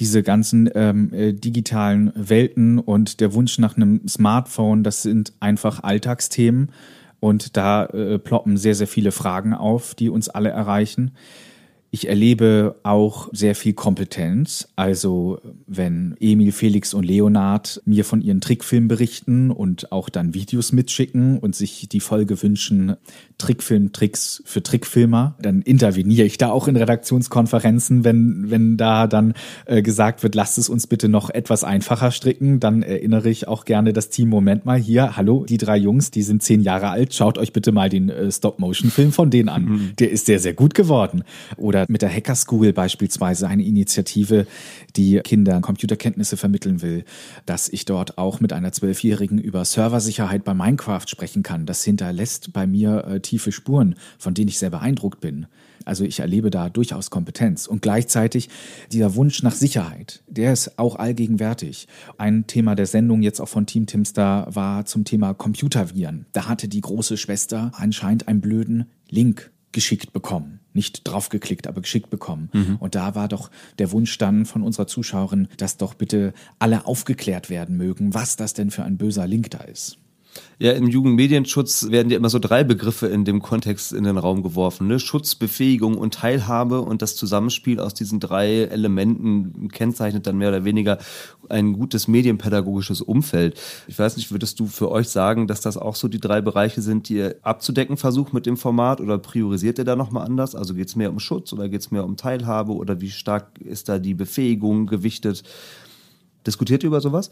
diese ganzen ähm, äh, digitalen Welten und der Wunsch nach einem Smartphone, das sind einfach Alltagsthemen. Und da äh, ploppen sehr, sehr viele Fragen auf, die uns alle erreichen. Ich erlebe auch sehr viel Kompetenz. Also wenn Emil, Felix und Leonard mir von ihren Trickfilmen berichten und auch dann Videos mitschicken und sich die Folge wünschen, Trickfilm-Tricks für Trickfilmer, dann interveniere ich da auch in Redaktionskonferenzen, wenn, wenn da dann äh, gesagt wird, lasst es uns bitte noch etwas einfacher stricken, dann erinnere ich auch gerne das Team, Moment mal hier, hallo, die drei Jungs, die sind zehn Jahre alt, schaut euch bitte mal den äh, Stop-Motion-Film von denen an. Mhm. Der ist sehr, sehr gut geworden. Oder oder mit der Hacker School beispielsweise eine Initiative, die Kindern Computerkenntnisse vermitteln will, dass ich dort auch mit einer Zwölfjährigen über Serversicherheit bei Minecraft sprechen kann. Das hinterlässt bei mir äh, tiefe Spuren, von denen ich sehr beeindruckt bin. Also ich erlebe da durchaus Kompetenz. Und gleichzeitig dieser Wunsch nach Sicherheit, der ist auch allgegenwärtig. Ein Thema der Sendung jetzt auch von Team Timster war zum Thema Computerviren. Da hatte die große Schwester anscheinend einen blöden Link geschickt bekommen. Nicht draufgeklickt, aber geschickt bekommen. Mhm. Und da war doch der Wunsch dann von unserer Zuschauerin, dass doch bitte alle aufgeklärt werden mögen, was das denn für ein böser Link da ist. Ja, im Jugendmedienschutz werden ja immer so drei Begriffe in dem Kontext in den Raum geworfen. Ne? Schutz, Befähigung und Teilhabe und das Zusammenspiel aus diesen drei Elementen kennzeichnet dann mehr oder weniger ein gutes medienpädagogisches Umfeld. Ich weiß nicht, würdest du für euch sagen, dass das auch so die drei Bereiche sind, die ihr abzudecken versucht mit dem Format oder priorisiert ihr da nochmal anders? Also geht es mehr um Schutz oder geht es mehr um Teilhabe oder wie stark ist da die Befähigung gewichtet? Diskutiert ihr über sowas?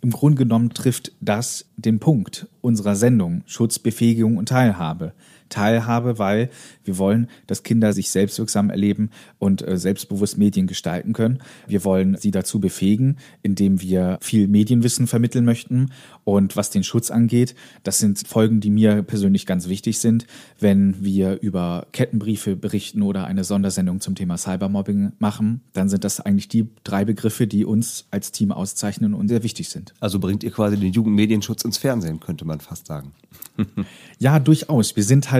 Im Grunde genommen trifft das den Punkt unserer Sendung Schutz, Befähigung und Teilhabe. Teilhabe, weil wir wollen, dass Kinder sich selbstwirksam erleben und äh, selbstbewusst Medien gestalten können. Wir wollen sie dazu befähigen, indem wir viel Medienwissen vermitteln möchten. Und was den Schutz angeht, das sind Folgen, die mir persönlich ganz wichtig sind, wenn wir über Kettenbriefe berichten oder eine Sondersendung zum Thema Cybermobbing machen, dann sind das eigentlich die drei Begriffe, die uns als Team auszeichnen und sehr wichtig sind. Also bringt ihr quasi den Jugendmedienschutz ins Fernsehen, könnte man fast sagen. ja, durchaus. Wir sind halt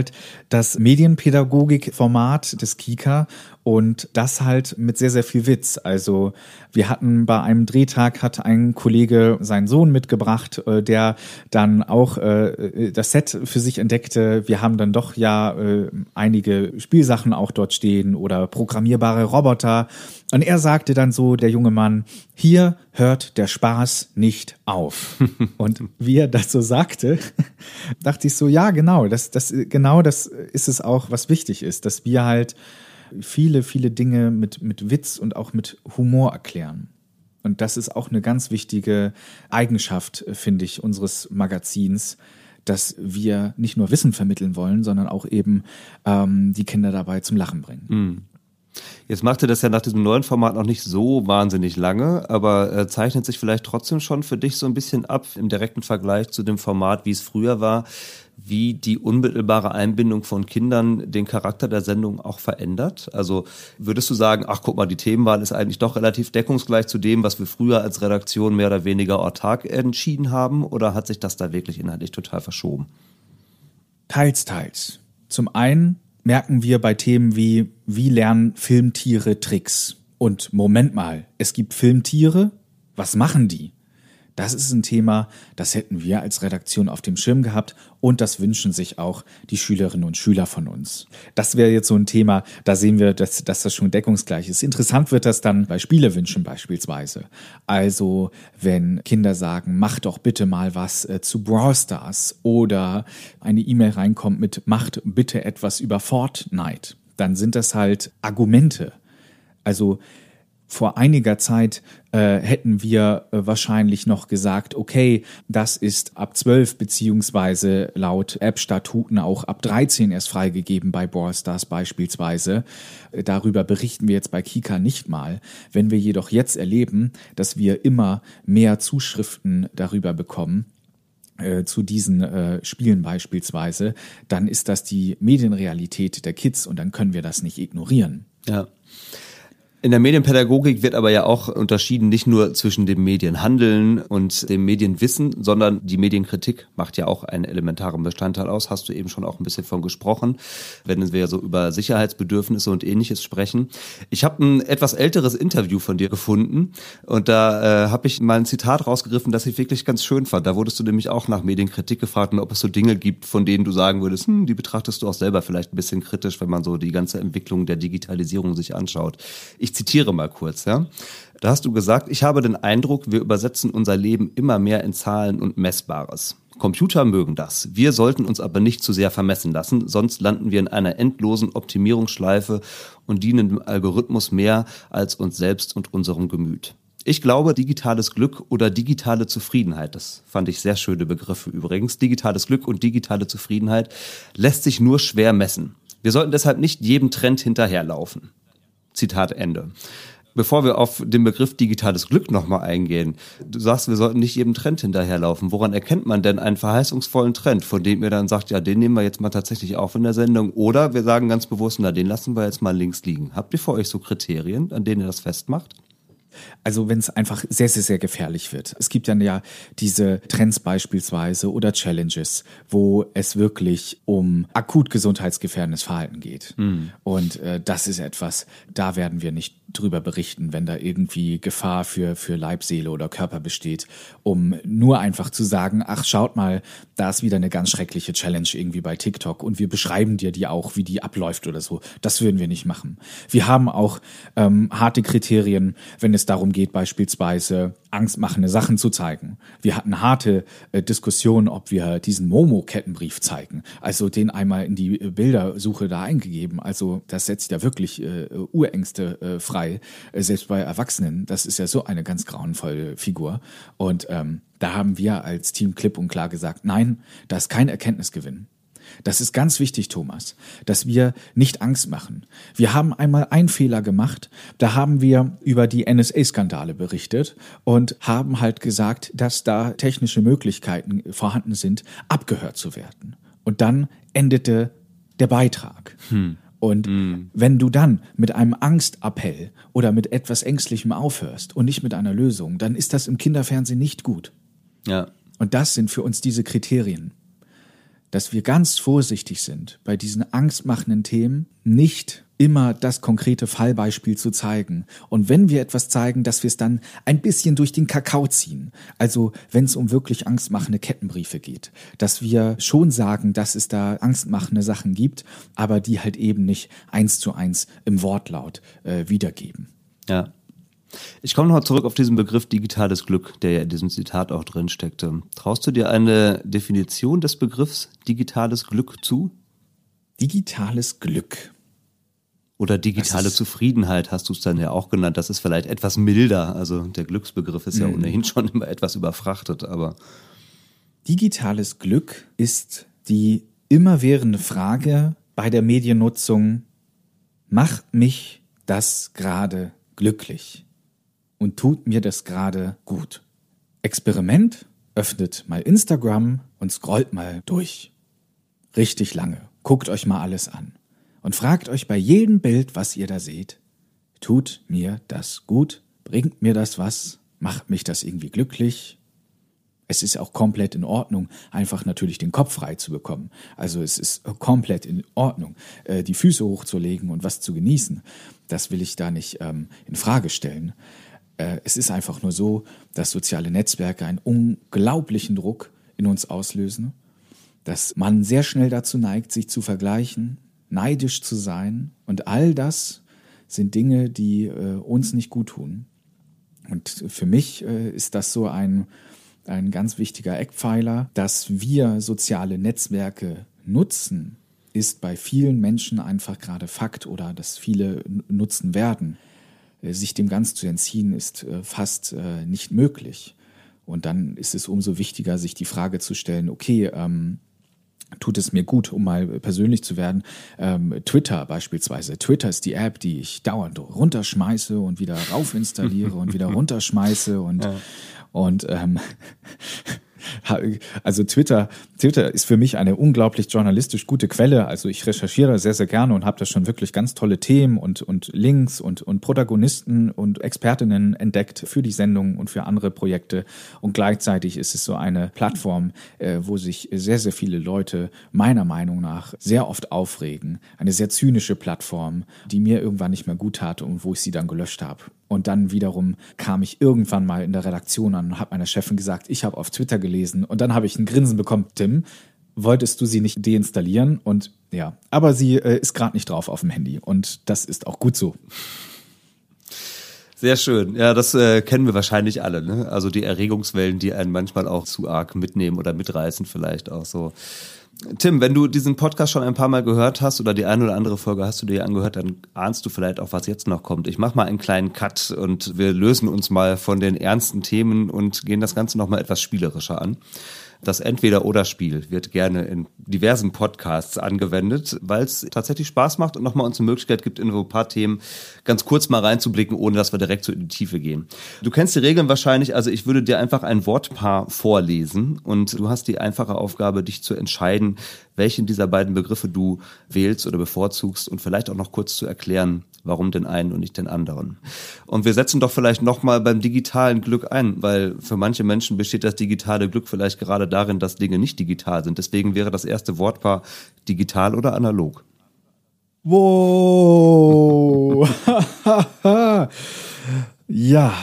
das Medienpädagogik-Format des Kika und das halt mit sehr, sehr viel Witz. Also wir hatten bei einem Drehtag hat ein Kollege seinen Sohn mitgebracht, äh, der dann auch äh, das Set für sich entdeckte. Wir haben dann doch ja äh, einige Spielsachen auch dort stehen oder programmierbare Roboter. Und er sagte dann so, der junge Mann, hier hört der Spaß nicht auf. Und wie er das so sagte, dachte ich so, ja, genau, das, das, genau das ist es auch, was wichtig ist, dass wir halt viele, viele Dinge mit, mit Witz und auch mit Humor erklären. Und das ist auch eine ganz wichtige Eigenschaft, finde ich, unseres Magazins, dass wir nicht nur Wissen vermitteln wollen, sondern auch eben ähm, die Kinder dabei zum Lachen bringen. Jetzt machte das ja nach diesem neuen Format noch nicht so wahnsinnig lange, aber äh, zeichnet sich vielleicht trotzdem schon für dich so ein bisschen ab im direkten Vergleich zu dem Format, wie es früher war, wie die unmittelbare Einbindung von Kindern den Charakter der Sendung auch verändert? Also würdest du sagen, ach guck mal, die Themenwahl ist eigentlich doch relativ deckungsgleich zu dem, was wir früher als Redaktion mehr oder weniger autark entschieden haben? Oder hat sich das da wirklich inhaltlich total verschoben? Teils, teils. Zum einen merken wir bei Themen wie, wie lernen Filmtiere Tricks? Und Moment mal, es gibt Filmtiere? Was machen die? Das ist ein Thema, das hätten wir als Redaktion auf dem Schirm gehabt und das wünschen sich auch die Schülerinnen und Schüler von uns. Das wäre jetzt so ein Thema, da sehen wir, dass, dass das schon deckungsgleich ist. Interessant wird das dann bei Spielewünschen beispielsweise. Also wenn Kinder sagen, mach doch bitte mal was äh, zu Brawl Stars oder eine E-Mail reinkommt mit macht bitte etwas über Fortnite, dann sind das halt Argumente. Also vor einiger Zeit äh, hätten wir äh, wahrscheinlich noch gesagt, okay, das ist ab 12 beziehungsweise laut App-Statuten auch ab 13 erst freigegeben bei Ballstars beispielsweise. Äh, darüber berichten wir jetzt bei Kika nicht mal. Wenn wir jedoch jetzt erleben, dass wir immer mehr Zuschriften darüber bekommen, äh, zu diesen äh, Spielen beispielsweise, dann ist das die Medienrealität der Kids und dann können wir das nicht ignorieren. Ja. In der Medienpädagogik wird aber ja auch unterschieden nicht nur zwischen dem Medienhandeln und dem Medienwissen, sondern die Medienkritik macht ja auch einen elementaren Bestandteil aus. Hast du eben schon auch ein bisschen von gesprochen, wenn wir so über Sicherheitsbedürfnisse und ähnliches sprechen. Ich habe ein etwas älteres Interview von dir gefunden und da äh, habe ich mal ein Zitat rausgegriffen, das ich wirklich ganz schön fand. Da wurdest du nämlich auch nach Medienkritik gefragt und ob es so Dinge gibt, von denen du sagen würdest, hm, die betrachtest du auch selber vielleicht ein bisschen kritisch, wenn man so die ganze Entwicklung der Digitalisierung sich anschaut. Ich zitiere mal kurz, ja. Da hast du gesagt, ich habe den Eindruck, wir übersetzen unser Leben immer mehr in Zahlen und Messbares. Computer mögen das. Wir sollten uns aber nicht zu sehr vermessen lassen, sonst landen wir in einer endlosen Optimierungsschleife und dienen dem Algorithmus mehr als uns selbst und unserem Gemüt. Ich glaube, digitales Glück oder digitale Zufriedenheit, das fand ich sehr schöne Begriffe übrigens, digitales Glück und digitale Zufriedenheit lässt sich nur schwer messen. Wir sollten deshalb nicht jedem Trend hinterherlaufen. Zitat Ende. Bevor wir auf den Begriff digitales Glück nochmal eingehen, du sagst, wir sollten nicht jedem Trend hinterherlaufen. Woran erkennt man denn einen verheißungsvollen Trend, von dem ihr dann sagt, ja, den nehmen wir jetzt mal tatsächlich auf in der Sendung? Oder wir sagen ganz bewusst, na, den lassen wir jetzt mal links liegen. Habt ihr für euch so Kriterien, an denen ihr das festmacht? Also wenn es einfach sehr, sehr, sehr gefährlich wird. Es gibt dann ja diese Trends beispielsweise oder Challenges, wo es wirklich um akut gesundheitsgefährdendes Verhalten geht. Mhm. Und äh, das ist etwas, da werden wir nicht drüber berichten, wenn da irgendwie Gefahr für, für Leib, Seele oder Körper besteht, um nur einfach zu sagen, ach, schaut mal, da ist wieder eine ganz schreckliche Challenge irgendwie bei TikTok und wir beschreiben dir die auch, wie die abläuft oder so. Das würden wir nicht machen. Wir haben auch ähm, harte Kriterien, wenn es darum geht, beispielsweise angstmachende Sachen zu zeigen. Wir hatten harte äh, Diskussionen, ob wir diesen Momo-Kettenbrief zeigen. Also den einmal in die äh, Bildersuche da eingegeben. Also das setzt ja wirklich äh, Urängste äh, frei, äh, selbst bei Erwachsenen. Das ist ja so eine ganz grauenvolle Figur. Und ähm, da haben wir als Team klipp und klar gesagt, nein, da ist kein Erkenntnisgewinn. Das ist ganz wichtig, Thomas, dass wir nicht Angst machen. Wir haben einmal einen Fehler gemacht, da haben wir über die NSA-Skandale berichtet und haben halt gesagt, dass da technische Möglichkeiten vorhanden sind, abgehört zu werden. Und dann endete der Beitrag. Hm. Und hm. wenn du dann mit einem Angstappell oder mit etwas Ängstlichem aufhörst und nicht mit einer Lösung, dann ist das im Kinderfernsehen nicht gut. Ja. Und das sind für uns diese Kriterien dass wir ganz vorsichtig sind, bei diesen angstmachenden Themen nicht immer das konkrete Fallbeispiel zu zeigen. Und wenn wir etwas zeigen, dass wir es dann ein bisschen durch den Kakao ziehen. Also wenn es um wirklich angstmachende Kettenbriefe geht. Dass wir schon sagen, dass es da angstmachende Sachen gibt, aber die halt eben nicht eins zu eins im Wortlaut äh, wiedergeben. Ja. Ich komme noch zurück auf diesen Begriff digitales Glück, der ja in diesem Zitat auch drin steckte. Traust du dir eine Definition des Begriffs digitales Glück zu? Digitales Glück. Oder digitale Zufriedenheit hast du es dann ja auch genannt. Das ist vielleicht etwas milder. Also der Glücksbegriff ist ja mhm. ohnehin schon immer etwas überfrachtet, aber. Digitales Glück ist die immerwährende Frage bei der Mediennutzung, macht mich das gerade glücklich? Und tut mir das gerade gut. Experiment, öffnet mal Instagram und scrollt mal durch. Richtig lange. Guckt euch mal alles an. Und fragt euch bei jedem Bild, was ihr da seht, tut mir das gut? Bringt mir das was? Macht mich das irgendwie glücklich? Es ist auch komplett in Ordnung, einfach natürlich den Kopf frei zu bekommen. Also es ist komplett in Ordnung, äh, die Füße hochzulegen und was zu genießen. Das will ich da nicht ähm, in Frage stellen. Äh, es ist einfach nur so, dass soziale Netzwerke einen unglaublichen Druck in uns auslösen, dass man sehr schnell dazu neigt, sich zu vergleichen, neidisch zu sein und all das sind Dinge, die äh, uns nicht gut tun. Und für mich äh, ist das so ein, ein ganz wichtiger Eckpfeiler, dass wir soziale Netzwerke nutzen, ist bei vielen Menschen einfach gerade Fakt oder dass viele nutzen werden. Äh, sich dem ganz zu entziehen, ist äh, fast äh, nicht möglich. Und dann ist es umso wichtiger, sich die Frage zu stellen, okay, ähm, tut es mir gut, um mal persönlich zu werden. Ähm, Twitter beispielsweise. Twitter ist die App, die ich dauernd runterschmeiße und wieder rauf installiere und wieder runterschmeiße und, ja. und ähm, Also Twitter, Twitter ist für mich eine unglaublich journalistisch gute Quelle. Also ich recherchiere sehr, sehr gerne und habe da schon wirklich ganz tolle Themen und, und Links und, und Protagonisten und Expertinnen entdeckt für die Sendung und für andere Projekte. Und gleichzeitig ist es so eine Plattform, äh, wo sich sehr, sehr viele Leute meiner Meinung nach sehr oft aufregen. Eine sehr zynische Plattform, die mir irgendwann nicht mehr gut tat und wo ich sie dann gelöscht habe. Und dann wiederum kam ich irgendwann mal in der Redaktion an und habe meiner Chefin gesagt, ich habe auf Twitter gelesen. Und dann habe ich ein Grinsen bekommen, Tim, wolltest du sie nicht deinstallieren? Und ja, aber sie äh, ist gerade nicht drauf auf dem Handy. Und das ist auch gut so. Sehr schön. Ja, das äh, kennen wir wahrscheinlich alle. Ne? Also die Erregungswellen, die einen manchmal auch zu arg mitnehmen oder mitreißen, vielleicht auch so. Tim, wenn du diesen Podcast schon ein paar Mal gehört hast oder die eine oder andere Folge hast du dir angehört, dann ahnst du vielleicht auch, was jetzt noch kommt. Ich mache mal einen kleinen Cut und wir lösen uns mal von den ernsten Themen und gehen das Ganze noch mal etwas spielerischer an. Das Entweder-Oder-Spiel wird gerne in diversen Podcasts angewendet, weil es tatsächlich Spaß macht und nochmal uns eine Möglichkeit gibt, in so ein paar Themen ganz kurz mal reinzublicken, ohne dass wir direkt so in die Tiefe gehen. Du kennst die Regeln wahrscheinlich, also ich würde dir einfach ein Wortpaar vorlesen und du hast die einfache Aufgabe, dich zu entscheiden, welchen dieser beiden Begriffe du wählst oder bevorzugst und vielleicht auch noch kurz zu erklären, warum den einen und nicht den anderen. Und wir setzen doch vielleicht nochmal beim digitalen Glück ein, weil für manche Menschen besteht das digitale Glück vielleicht gerade darin, dass Dinge nicht digital sind. Deswegen wäre das erste Wortpaar digital oder analog. Wow. ja.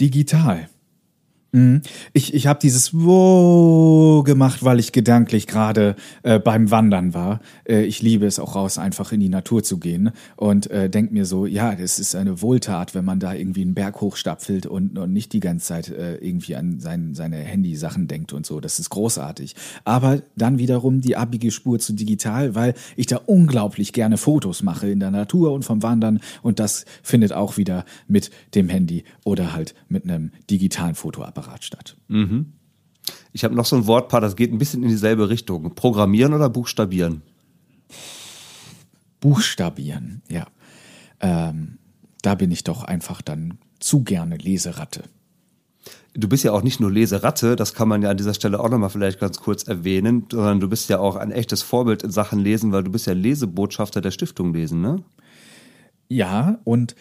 Digital. Mhm. Ich, ich habe dieses Wo gemacht, weil ich gedanklich gerade äh, beim Wandern war. Äh, ich liebe es auch raus, einfach in die Natur zu gehen und äh, denk mir so, ja, das ist eine Wohltat, wenn man da irgendwie einen Berg hochstapfelt und, und nicht die ganze Zeit äh, irgendwie an sein, seine Handy-Sachen denkt und so. Das ist großartig. Aber dann wiederum die abige Spur zu digital, weil ich da unglaublich gerne Fotos mache in der Natur und vom Wandern und das findet auch wieder mit dem Handy oder halt mit einem digitalen Fotoapparat Apparat statt. Mhm. Ich habe noch so ein Wortpaar, das geht ein bisschen in dieselbe Richtung. Programmieren oder buchstabieren? Buchstabieren, ja. Ähm, da bin ich doch einfach dann zu gerne Leseratte. Du bist ja auch nicht nur Leseratte, das kann man ja an dieser Stelle auch nochmal vielleicht ganz kurz erwähnen, sondern du bist ja auch ein echtes Vorbild in Sachen Lesen, weil du bist ja Lesebotschafter der Stiftung Lesen, ne? Ja, und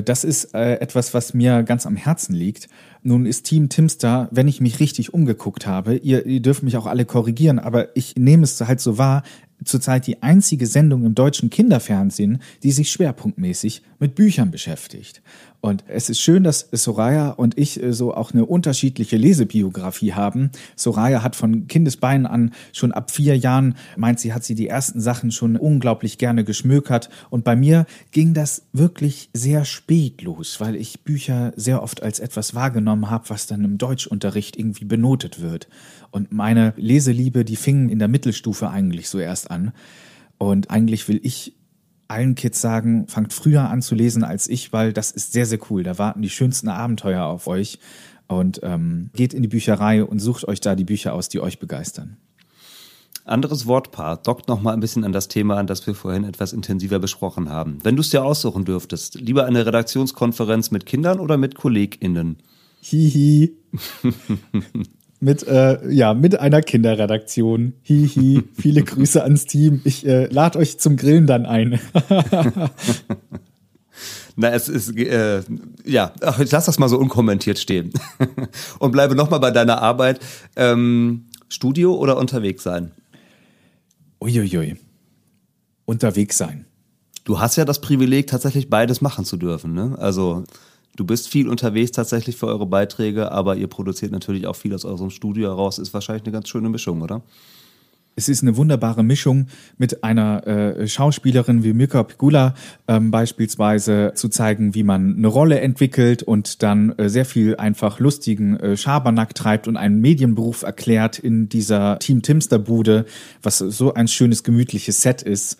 das ist äh, etwas, was mir ganz am Herzen liegt. Nun ist Team Timster, wenn ich mich richtig umgeguckt habe, ihr, ihr dürft mich auch alle korrigieren, aber ich nehme es halt so wahr, zurzeit die einzige Sendung im deutschen Kinderfernsehen, die sich schwerpunktmäßig mit Büchern beschäftigt. Und es ist schön, dass Soraya und ich äh, so auch eine unterschiedliche Lesebiografie haben. Soraya hat von Kindesbeinen an schon ab vier Jahren, meint sie, hat sie die ersten Sachen schon unglaublich gerne geschmökert. Und bei mir ging das wirklich sehr spät los, weil ich Bücher sehr oft als etwas wahrgenommen habe, was dann im Deutschunterricht irgendwie benotet wird. Und meine Leseliebe, die fing in der Mittelstufe eigentlich so erst an. Und eigentlich will ich allen Kids sagen, fangt früher an zu lesen als ich, weil das ist sehr, sehr cool. Da warten die schönsten Abenteuer auf euch. Und ähm, geht in die Bücherei und sucht euch da die Bücher aus, die euch begeistern. Anderes Wortpaar dockt noch mal ein bisschen an das Thema an, das wir vorhin etwas intensiver besprochen haben. Wenn du es dir aussuchen dürftest, lieber eine Redaktionskonferenz mit Kindern oder mit KollegInnen? Hihi. mit, äh, ja, mit einer Kinderredaktion. Hihi, viele Grüße ans Team. Ich äh, lade euch zum Grillen dann ein. Na, es ist, äh, ja, ach, ich lass das mal so unkommentiert stehen. Und bleibe nochmal bei deiner Arbeit. Ähm, Studio oder unterwegs sein? Uiuiui. Unterwegs sein. Du hast ja das Privileg, tatsächlich beides machen zu dürfen. Ne? Also Du bist viel unterwegs tatsächlich für eure Beiträge, aber ihr produziert natürlich auch viel aus eurem Studio heraus. Ist wahrscheinlich eine ganz schöne Mischung, oder? Es ist eine wunderbare Mischung mit einer äh, Schauspielerin wie Mirka Pigula ähm, beispielsweise zu zeigen, wie man eine Rolle entwickelt und dann äh, sehr viel einfach lustigen äh, Schabernack treibt und einen Medienberuf erklärt in dieser Team Timster Bude, was so ein schönes gemütliches Set ist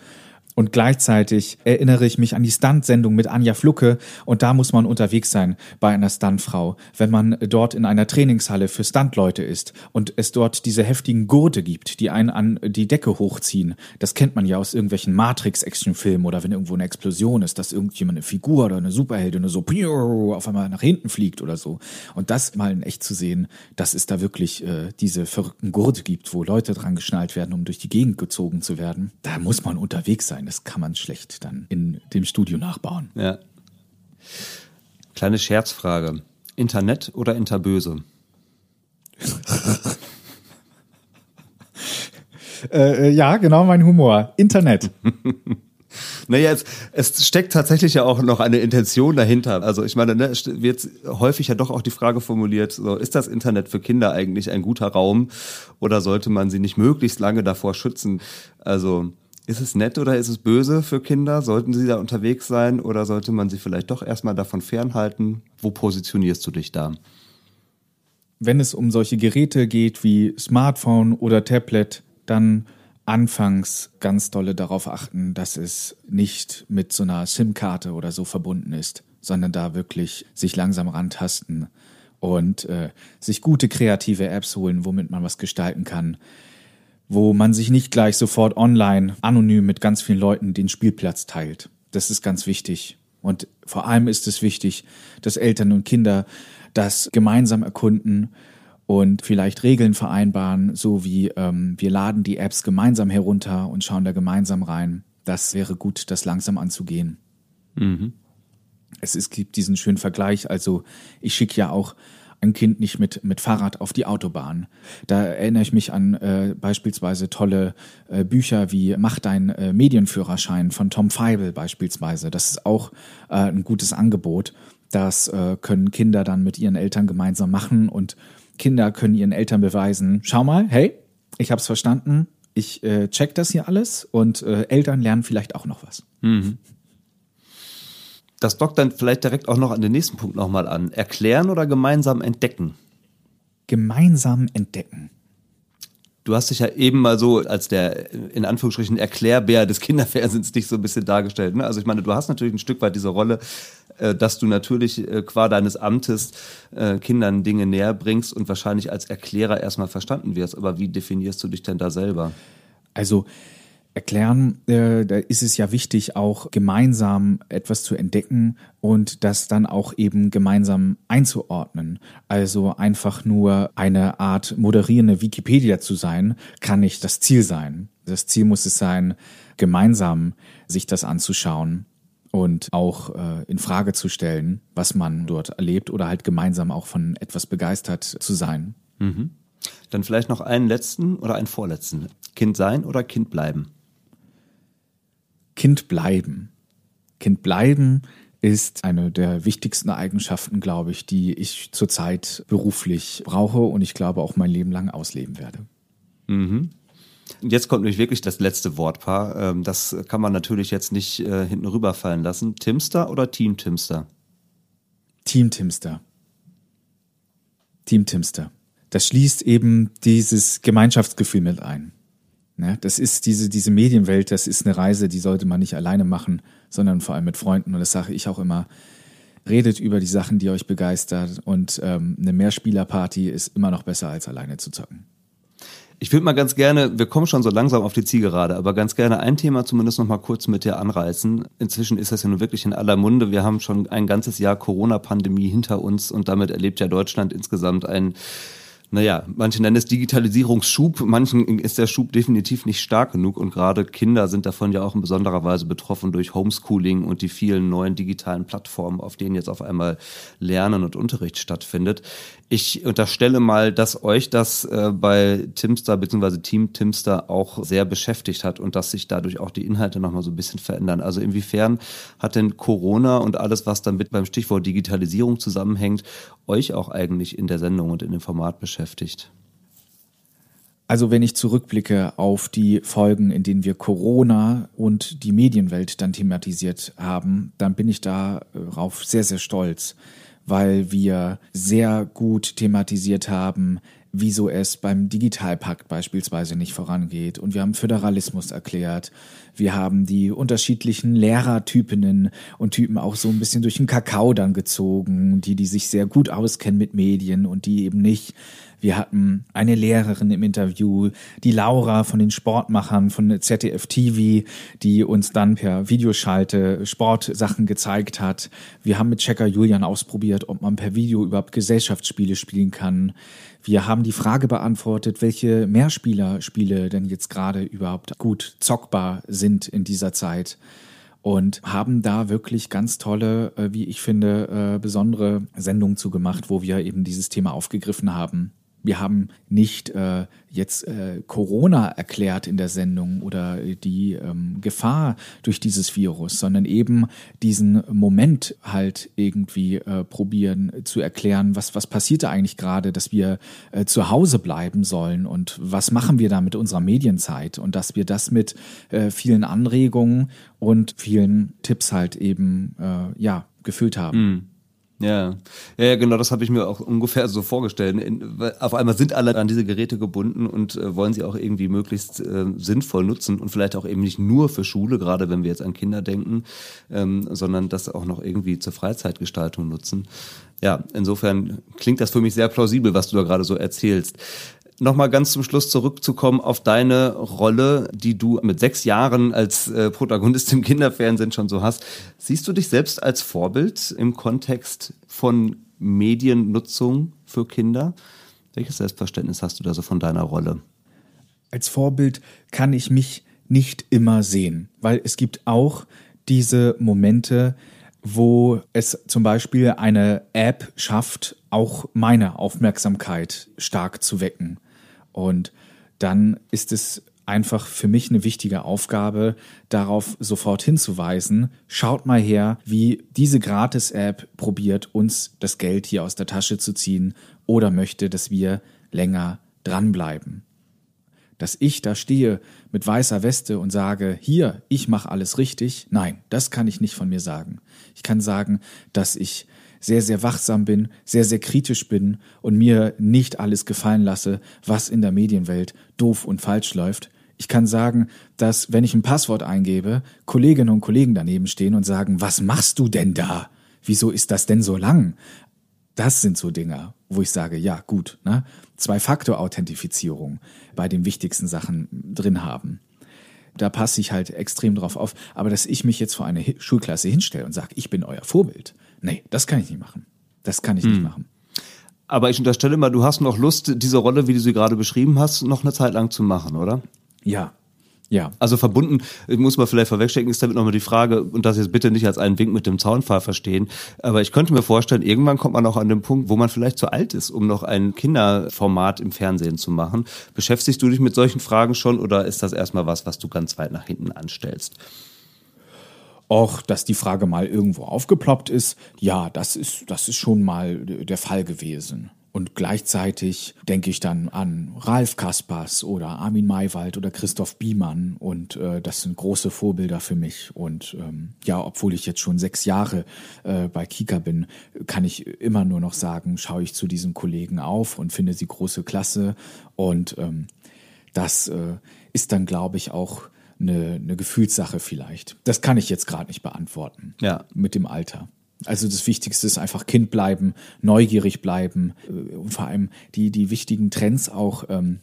Und gleichzeitig erinnere ich mich an die Stunt-Sendung mit Anja Flucke und da muss man unterwegs sein bei einer Stuntfrau, wenn man dort in einer Trainingshalle für Stuntleute ist und es dort diese heftigen Gurte gibt, die einen an die Decke hochziehen. Das kennt man ja aus irgendwelchen Matrix-Action-Filmen oder wenn irgendwo eine Explosion ist, dass irgendjemand eine Figur oder eine Superheldin so auf einmal nach hinten fliegt oder so. Und das mal in echt zu sehen, dass es da wirklich äh, diese verrückten Gurte gibt, wo Leute dran geschnallt werden, um durch die Gegend gezogen zu werden, da muss man unterwegs sein sein. Das kann man schlecht dann in dem Studio nachbauen. Ja. Kleine Scherzfrage. Internet oder Interböse? äh, ja, genau mein Humor. Internet. Naja, es, es steckt tatsächlich ja auch noch eine Intention dahinter. Also ich meine, ne, es wird häufig ja doch auch die Frage formuliert, so, ist das Internet für Kinder eigentlich ein guter Raum oder sollte man sie nicht möglichst lange davor schützen? Also ist es nett oder ist es böse für Kinder? Sollten sie da unterwegs sein oder sollte man sie vielleicht doch erstmal davon fernhalten? Wo positionierst du dich da? Wenn es um solche Geräte geht wie Smartphone oder Tablet, dann anfangs ganz dolle darauf achten, dass es nicht mit so einer SIM-Karte oder so verbunden ist, sondern da wirklich sich langsam rantasten und äh, sich gute kreative Apps holen, womit man was gestalten kann wo man sich nicht gleich sofort online anonym mit ganz vielen Leuten den Spielplatz teilt. Das ist ganz wichtig. Und vor allem ist es wichtig, dass Eltern und Kinder das gemeinsam erkunden und vielleicht Regeln vereinbaren, so wie ähm, wir laden die Apps gemeinsam herunter und schauen da gemeinsam rein. Das wäre gut, das langsam anzugehen. Mhm. Es, es gibt diesen schönen Vergleich. Also ich schicke ja auch ein Kind nicht mit, mit Fahrrad auf die Autobahn. Da erinnere ich mich an äh, beispielsweise tolle äh, Bücher wie Mach dein äh, Medienführerschein von Tom Feibel beispielsweise. Das ist auch äh, ein gutes Angebot. Das äh, können Kinder dann mit ihren Eltern gemeinsam machen und Kinder können ihren Eltern beweisen, schau mal, hey, ich habe es verstanden, ich äh, check das hier alles und äh, Eltern lernen vielleicht auch noch was. Mhm. Das dockt dann vielleicht direkt auch noch an den nächsten Punkt nochmal an. Erklären oder gemeinsam entdecken? Gemeinsam entdecken. Du hast dich ja eben mal so als der in Anführungsstrichen Erklärbär des Kinderfernsehens dich so ein bisschen dargestellt. Ne? Also ich meine, du hast natürlich ein Stück weit diese Rolle, äh, dass du natürlich äh, qua deines Amtes äh, Kindern Dinge näher bringst und wahrscheinlich als Erklärer erstmal verstanden wirst. Aber wie definierst du dich denn da selber? Also erklären, äh, da ist es ja wichtig, auch gemeinsam etwas zu entdecken und das dann auch eben gemeinsam einzuordnen. Also einfach nur eine Art moderierende Wikipedia zu sein, kann nicht das Ziel sein. Das Ziel muss es sein, gemeinsam sich das anzuschauen und auch äh, in Frage zu stellen, was man dort erlebt oder halt gemeinsam auch von etwas begeistert zu sein. Mhm. Dann vielleicht noch einen letzten oder einen vorletzten. Kind sein oder Kind bleiben? Kind bleiben. Kind bleiben ist eine der wichtigsten Eigenschaften, glaube ich, die ich zurzeit beruflich brauche und ich glaube auch mein Leben lang ausleben werde. Mhm. Jetzt kommt nämlich wirklich das letzte Wortpaar. Ähm, das kann man natürlich jetzt nicht äh, hinten rüberfallen lassen. Timster oder Team Timster? Team Timster. Team Timster. Das schließt eben dieses Gemeinschaftsgefühl mit ein. Ne? Das ist diese, diese Medienwelt, das ist eine Reise, die sollte man nicht alleine machen, sondern vor allem mit Freunden. Und das sage ich auch immer. Redet über die Sachen, die euch begeistert. Und ähm, eine Mehrspielerparty ist immer noch besser, als alleine zu zocken. Ich würde mal ganz gerne, wir kommen schon so langsam auf die Zielgerade, aber ganz gerne ein Thema zumindest noch mal kurz mit dir anreißen. Inzwischen ist das ja nun wirklich in aller Munde. Wir haben schon ein ganzes Jahr Corona-Pandemie hinter uns und damit erlebt ja Deutschland insgesamt ein naja, manche nennen es Digitalisierungsschub, manchen ist der Schub definitiv nicht stark genug und gerade Kinder sind davon ja auch in besonderer Weise betroffen durch Homeschooling und die vielen neuen digitalen Plattformen, auf denen jetzt auf einmal Lernen und Unterricht stattfindet. Ich unterstelle mal, dass euch das äh, bei Timster bzw. Team Timster auch sehr beschäftigt hat und dass sich dadurch auch die Inhalte nochmal so ein bisschen verändern. Also inwiefern hat denn Corona und alles, was damit beim Stichwort Digitalisierung zusammenhängt, euch auch eigentlich in der Sendung und in dem Format beschäftigt? Also wenn ich zurückblicke auf die Folgen, in denen wir Corona und die Medienwelt dann thematisiert haben, dann bin ich darauf sehr, sehr stolz weil wir sehr gut thematisiert haben, wieso es beim Digitalpakt beispielsweise nicht vorangeht. Und wir haben Föderalismus erklärt. Wir haben die unterschiedlichen Lehrertypinnen und Typen auch so ein bisschen durch den Kakao dann gezogen, die, die sich sehr gut auskennen mit Medien und die eben nicht. Wir hatten eine Lehrerin im Interview, die Laura von den Sportmachern von ZDF TV, die uns dann per Videoschalte Sportsachen gezeigt hat. Wir haben mit Checker Julian ausprobiert, ob man per Video überhaupt Gesellschaftsspiele spielen kann. Wir haben die Frage beantwortet, welche Mehrspielerspiele denn jetzt gerade überhaupt gut zockbar sind in dieser Zeit und haben da wirklich ganz tolle, äh, wie ich finde, äh, besondere Sendungen zugemacht, wo wir eben dieses Thema aufgegriffen haben wir haben nicht äh, jetzt äh, Corona erklärt in der Sendung oder die ähm, Gefahr durch dieses Virus, sondern eben diesen Moment halt irgendwie äh, probieren zu erklären, was, was passiert da eigentlich gerade, dass wir äh, zu Hause bleiben sollen und was machen wir da mit unserer Medienzeit und dass wir das mit äh, vielen Anregungen und vielen Tipps halt eben äh, ja gefüllt haben. Mm. Ja. ja, genau, das habe ich mir auch ungefähr so vorgestellt. Auf einmal sind alle an diese Geräte gebunden und äh, wollen sie auch irgendwie möglichst äh, sinnvoll nutzen und vielleicht auch eben nicht nur für Schule, gerade wenn wir jetzt an Kinder denken, ähm, sondern das auch noch irgendwie zur Freizeitgestaltung nutzen. Ja, insofern klingt das für mich sehr plausibel, was du da gerade so erzählst nochmal ganz zum Schluss zurückzukommen auf deine Rolle, die du mit sechs Jahren als äh, Protagonist im Kinderfernsehen schon so hast. Siehst du dich selbst als Vorbild im Kontext von Mediennutzung für Kinder? Welches Selbstverständnis hast du da so von deiner Rolle? Als Vorbild kann ich mich nicht immer sehen, weil es gibt auch diese Momente, wo es zum Beispiel eine App schafft, auch meine Aufmerksamkeit stark zu wecken. Und dann ist es einfach für mich eine wichtige Aufgabe, darauf sofort hinzuweisen, schaut mal her, wie diese Gratis-App probiert, uns das Geld hier aus der Tasche zu ziehen oder möchte, dass wir länger dranbleiben. Dass ich da stehe mit weißer Weste und sage, hier, ich mache alles richtig, nein, das kann ich nicht von mir sagen. Ich kann sagen, dass ich sehr, sehr wachsam bin, sehr, sehr kritisch bin und mir nicht alles gefallen lasse, was in der Medienwelt doof und falsch läuft. Ich kann sagen, dass wenn ich ein Passwort eingebe, Kolleginnen und Kollegen daneben stehen und sagen, was machst du denn da? Wieso ist das denn so lang? Das sind so Dinge, wo ich sage, ja, gut, ne? Zwei-Faktor-Authentifizierung bei den wichtigsten Sachen drin haben. Da passe ich halt extrem drauf auf. Aber dass ich mich jetzt vor eine Schulklasse hinstelle und sage, ich bin euer Vorbild, nee, das kann ich nicht machen. Das kann ich hm. nicht machen. Aber ich unterstelle mal, du hast noch Lust, diese Rolle, wie du sie gerade beschrieben hast, noch eine Zeit lang zu machen, oder? Ja, ja. Also verbunden, muss man vielleicht vorwegstecken, ist damit nochmal die Frage, und das jetzt bitte nicht als einen Wink mit dem Zaunpfahl verstehen, aber ich könnte mir vorstellen, irgendwann kommt man auch an den Punkt, wo man vielleicht zu alt ist, um noch ein Kinderformat im Fernsehen zu machen. Beschäftigst du dich mit solchen Fragen schon oder ist das erstmal was, was du ganz weit nach hinten anstellst? Auch, dass die Frage mal irgendwo aufgeploppt ist, ja, das ist, das ist schon mal der Fall gewesen. Und gleichzeitig denke ich dann an Ralf Kaspers oder Armin Maywald oder Christoph Biemann und äh, das sind große Vorbilder für mich. Und ähm, ja, obwohl ich jetzt schon sechs Jahre äh, bei Kika bin, kann ich immer nur noch sagen, schaue ich zu diesen Kollegen auf und finde sie große Klasse. Und ähm, das äh, ist dann, glaube ich, auch eine, eine Gefühlssache vielleicht. Das kann ich jetzt gerade nicht beantworten. Ja. Mit dem Alter. Also das Wichtigste ist einfach Kind bleiben, neugierig bleiben äh, und vor allem die, die wichtigen Trends auch ähm,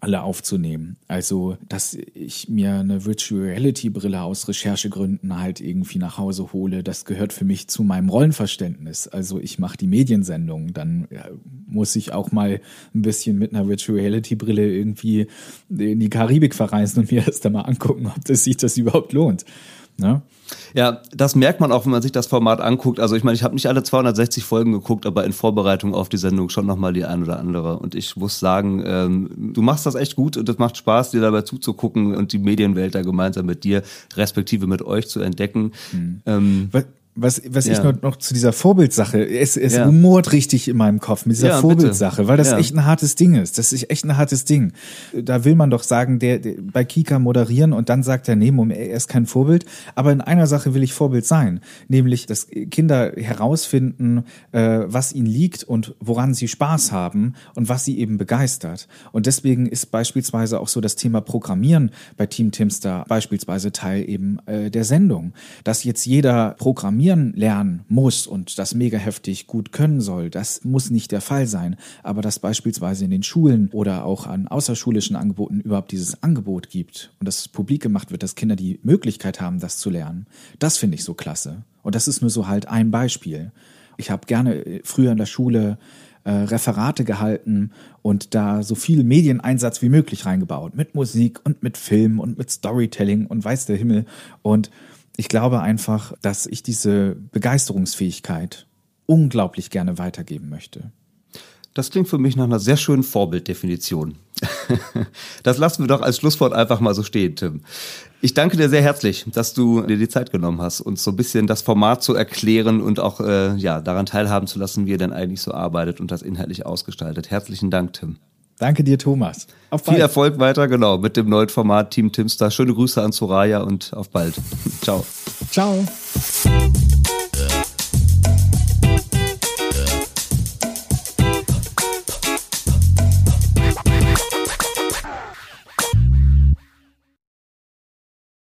alle aufzunehmen. Also, dass ich mir eine Virtual Reality Brille aus Recherchegründen halt irgendwie nach Hause hole, das gehört für mich zu meinem Rollenverständnis. Also, ich mache die Mediensendung, dann muss ich auch mal ein bisschen mit einer Virtual Reality Brille irgendwie in die Karibik verreisen und mir das da mal angucken, ob das sich das überhaupt lohnt. Ne? Ja, das merkt man auch, wenn man sich das Format anguckt. Also ich meine, ich habe nicht alle 260 Folgen geguckt, aber in Vorbereitung auf die Sendung schon nochmal die ein oder andere. Und ich muss sagen, ähm, du machst das echt gut und es macht Spaß, dir dabei zuzugucken und die Medienwelt da gemeinsam mit dir, respektive mit euch zu entdecken. Mhm. Ähm, was, was Ja. ich noch, noch zu dieser Vorbildsache, es, es Ja. rumort richtig in meinem Kopf mit dieser Ja, Vorbildsache, weil das Ja. echt ein hartes Ding ist. Das ist echt ein hartes Ding. Da will man doch sagen, der, der bei Kika moderieren und dann sagt er, nee, Moment, er ist kein Vorbild. Aber in einer Sache will ich Vorbild sein, nämlich, dass Kinder herausfinden, äh, was ihnen liegt und woran sie Spaß haben und was sie eben begeistert. Und deswegen ist beispielsweise auch so das Thema Programmieren bei Team Timster beispielsweise Teil eben äh, der Sendung. Dass jetzt jeder Programmieren lernen muss und das mega heftig gut können soll, das muss nicht der Fall sein. Aber dass beispielsweise in den Schulen oder auch an außerschulischen Angeboten überhaupt dieses Angebot gibt und das publik gemacht wird, dass Kinder die Möglichkeit haben, das zu lernen, das finde ich so klasse. Und das ist nur so halt ein Beispiel. Ich habe gerne äh, früher in der Schule äh, Referate gehalten und da so viel Medieneinsatz wie möglich reingebaut. Mit Musik und mit Film und mit Storytelling und weiß der Himmel. Und ich glaube einfach, dass ich diese Begeisterungsfähigkeit unglaublich gerne weitergeben möchte. Das klingt für mich nach einer sehr schönen Vorbilddefinition. Das lassen wir doch als Schlusswort einfach mal so stehen, Tim. Ich danke dir sehr herzlich, dass du dir die Zeit genommen hast, uns so ein bisschen das Format zu erklären und auch äh, ja daran teilhaben zu lassen, wie ihr denn eigentlich so arbeitet und das inhaltlich ausgestaltet. Herzlichen Dank, Tim. Danke dir, Thomas. Auf Viel bald. Erfolg weiter, genau, mit dem neuen Format Team Timstar. Schöne Grüße an Soraya und auf bald. Ciao. Ciao.